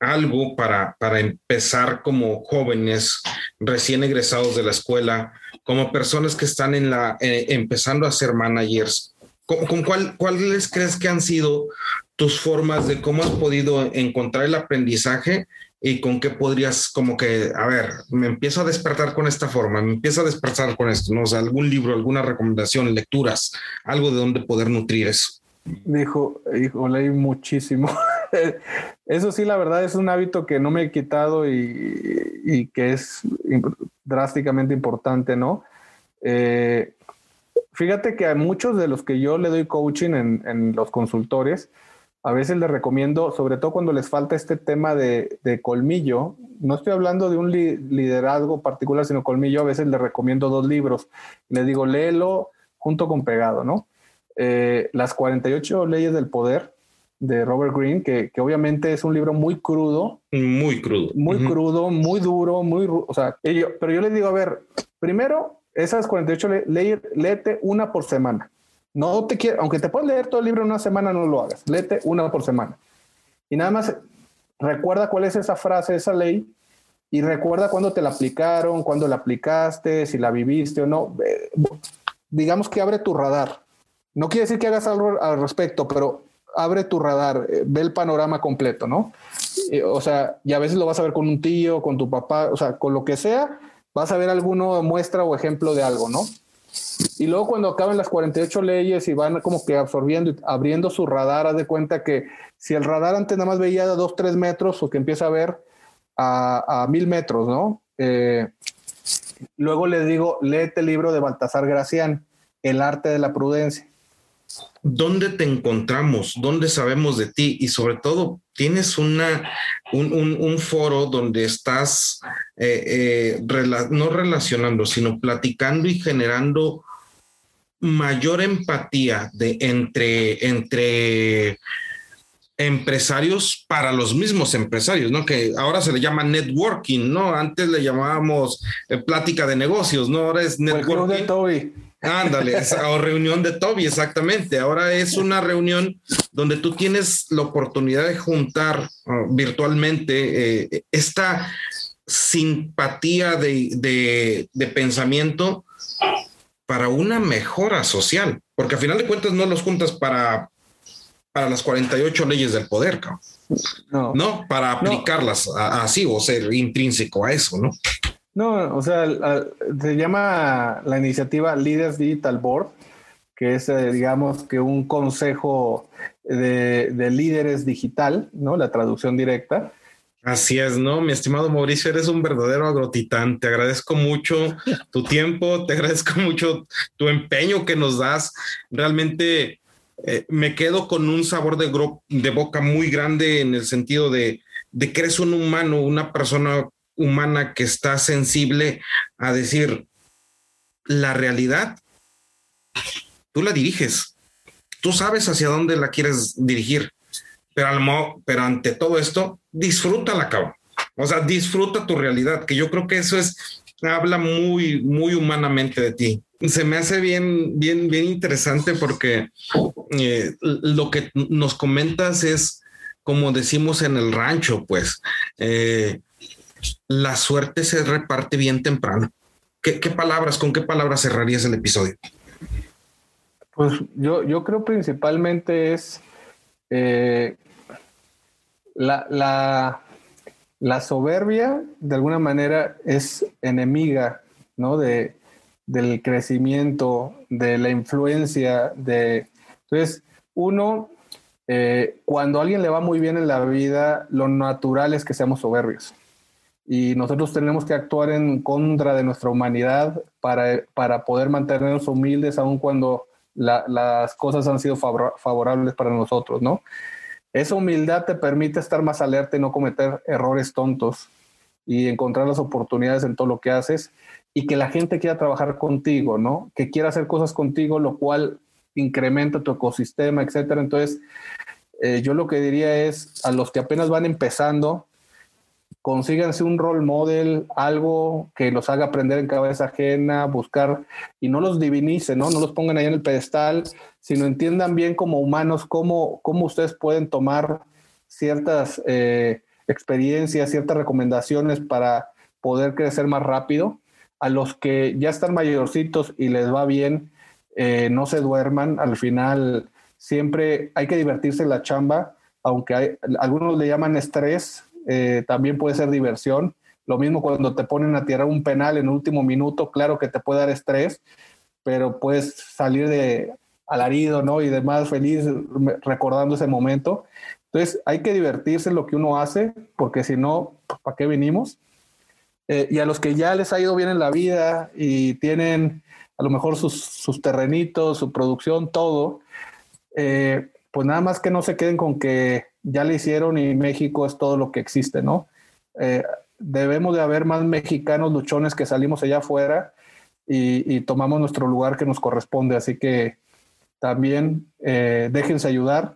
algo para, para empezar como jóvenes recién egresados de la escuela, como personas que están en la, eh, empezando a ser managers, ¿con, con cuál, cuáles crees que han sido tus formas de cómo has podido encontrar el aprendizaje y con qué podrías como que, a ver, me empiezo a despertar con esta forma, me empiezo a despertar con esto, ¿no? O sea, algún libro, alguna recomendación, lecturas, algo de donde poder nutrir eso. Dijo, hijo, leí muchísimo. Eso sí, la verdad es un hábito que no me he quitado y, y que es drásticamente importante, ¿no? Eh, fíjate que a muchos de los que yo le doy coaching en, en los consultores, a veces les recomiendo, sobre todo cuando les falta este tema de, colmillo, no estoy hablando de un liderazgo particular, sino colmillo, a veces les recomiendo dos libros. Les digo, léelo junto con pegado, ¿no? Eh, Las 48 leyes del poder de Robert Greene, que, obviamente es un libro muy crudo. Muy crudo. Muy crudo, muy duro, muy... O sea, pero yo les digo, a ver, primero, esas 48 leyes, léete una por semana. No te quiero, aunque te puedas leer todo el libro en una semana, no lo hagas. Léete una por semana. Y nada más recuerda cuál es esa frase, esa ley, y recuerda cuándo te la aplicaron, cuándo la aplicaste, si la viviste o no. Digamos que abre tu radar. No quiere decir que hagas algo al respecto, pero abre tu radar, eh, ve el panorama completo, ¿no? O sea, y a veces lo vas a ver con un tío, con tu papá, o sea, con lo que sea, vas a ver alguno muestra o ejemplo de algo, ¿no? Y luego cuando acaban las 48 leyes y van como que absorbiendo y abriendo su radar, haz de cuenta que si el radar antes nada más veía a 2, 3 metros o que empieza a ver a, a mil metros, ¿no? Eh, luego les digo, léete el libro de Baltasar Gracián, El arte de la prudencia. ¿Dónde te encontramos? ¿Dónde sabemos de ti? Y sobre todo, tienes una, un, foro donde estás eh, eh, no relacionando, sino platicando y generando mayor empatía de entre, entre empresarios para los mismos empresarios, ¿no? Que ahora se le llama networking, ¿no? Antes le llamábamos eh, plática de negocios, ¿no? Ahora es networking. De. Ándale, o reunión de Toby, exactamente. Ahora es una reunión donde tú tienes la oportunidad de juntar uh, virtualmente eh, esta simpatía de, de pensamiento para una mejora social, porque a final de cuentas no los juntas para para las 48 leyes del poder, No, no para aplicarlas así o ser intrínseco a eso, ¿no? No, o sea, se llama la iniciativa Leaders Digital Board, que es, eh, digamos, que un consejo de, de, líderes digital, ¿no? La traducción directa. Así es, ¿no? Mi estimado Mauricio, eres un verdadero agrotitán. Te agradezco mucho tu tiempo, te agradezco mucho tu empeño que nos das. Realmente eh, me quedo con un sabor de, de, boca muy grande en el sentido de, de que eres un humano, una persona humana que está sensible a decir la realidad, tú la diriges, tú sabes hacia dónde la quieres dirigir, pero, al pero ante todo esto, disfruta la cabo. O sea, disfruta tu realidad, que yo creo que eso es, habla muy, muy humanamente de ti se me hace bien, bien, bien interesante porque eh, lo que nos comentas es, como decimos en el rancho, pues, eh, la suerte se reparte bien temprano. ¿Qué, palabras, con qué palabras cerrarías el episodio? Pues yo, yo creo principalmente es eh, la, la, la soberbia, de alguna manera, es enemiga, ¿no? De, del crecimiento, de la influencia, de... Entonces, uno, eh, cuando a alguien le va muy bien en la vida, lo natural es que seamos soberbios. Y nosotros tenemos que actuar en contra de nuestra humanidad para, para poder mantenernos humildes aun cuando las cosas han sido favorables para nosotros, ¿no? Esa humildad te permite estar más alerta y no cometer errores tontos y encontrar las oportunidades en todo lo que haces y que la gente quiera trabajar contigo, ¿no? Que quiera hacer cosas contigo, lo cual incrementa tu ecosistema, etcétera. Entonces, eh, yo lo que diría es a los que apenas van empezando, consíganse un role model, algo que los haga aprender en cabeza ajena, buscar y no los divinicen, ¿no? No los pongan ahí en el pedestal, sino entiendan bien como humanos cómo, cómo ustedes pueden tomar ciertas eh, experiencias, ciertas recomendaciones para poder crecer más rápido a los que ya están mayorcitos y les va bien, eh, no se duerman. Al final, siempre hay que divertirse en la chamba, aunque hay, algunos le llaman estrés, eh, también puede ser diversión. Lo mismo cuando te ponen a tirar un penal en último minuto, claro que te puede dar estrés, pero puedes salir de alarido, ¿no? Y demás feliz recordando ese momento. Entonces, hay que divertirse en lo que uno hace, porque si no, ¿para qué venimos? Eh, y a los que ya les ha ido bien en la vida y tienen a lo mejor sus, terrenitos, su producción, todo, eh, pues nada más que no se queden con que ya le hicieron y México es todo lo que existe, ¿no? Eh, debemos de haber más mexicanos luchones que salimos allá afuera y, tomamos nuestro lugar que nos corresponde, así que también déjense ayudar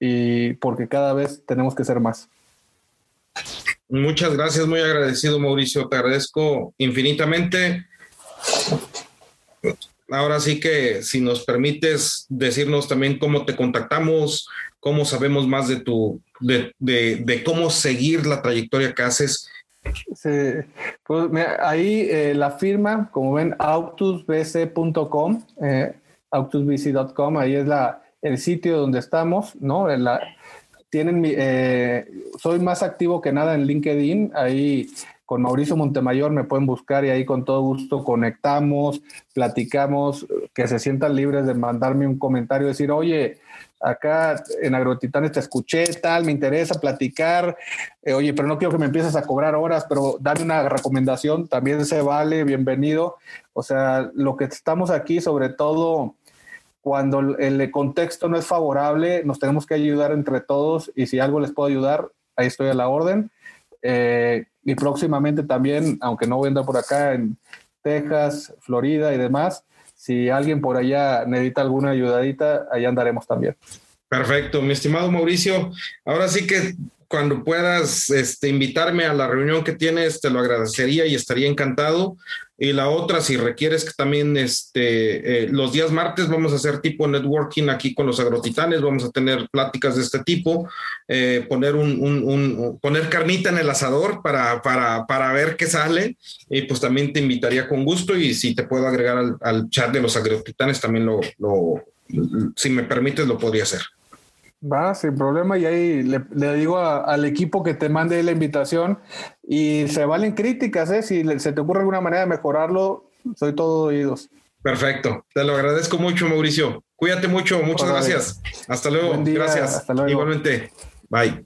y porque cada vez tenemos que ser más. Muchas gracias, muy agradecido Mauricio, te agradezco infinitamente. Ahora sí que si nos permites decirnos también cómo te contactamos, cómo sabemos más de tu, de, cómo seguir la trayectoria que haces. Sí, pues ahí eh, la firma, como ven, autusbc.com, eh, ahí es la, el sitio donde estamos, ¿no? La, tienen mi, eh, soy más activo que nada en LinkedIn, ahí con Mauricio Montemayor me pueden buscar y ahí con todo gusto conectamos, platicamos, que se sientan libres de mandarme un comentario, decir, oye, acá en Agrotitanes te escuché, tal, me interesa platicar, eh, oye, pero no quiero que me empieces a cobrar horas, pero dame una recomendación, también se vale, bienvenido. O sea, lo que estamos aquí, sobre todo cuando el contexto no es favorable, nos tenemos que ayudar entre todos y si algo les puedo ayudar, ahí estoy a la orden. Eh, y próximamente también, aunque no voy a andar por acá en Texas, Florida y demás, si alguien por allá necesita alguna ayudadita, allá andaremos también. Perfecto, mi estimado Mauricio. Ahora sí que cuando puedas este, invitarme a la reunión que tienes, te lo agradecería y estaría encantado. Y la otra, si requieres que también este, eh, los días martes vamos a hacer tipo networking aquí con los agrotitanes, vamos a tener pláticas de este tipo, eh, poner, un, poner carnita en el asador para, para, para, ver qué sale. Y pues también te invitaría con gusto y si te puedo agregar al, chat de los agrotitanes, también lo, lo, si me permites, lo podría hacer. Va, sin problema. Y ahí le, digo al equipo que te mande la invitación y se valen críticas, ¿eh? Si se te ocurre alguna manera de mejorarlo, soy todo oídos. Perfecto. Te lo agradezco mucho, Mauricio. Cuídate mucho. Muchas gracias. Hasta luego. Gracias. Hasta luego. Igualmente. Bye.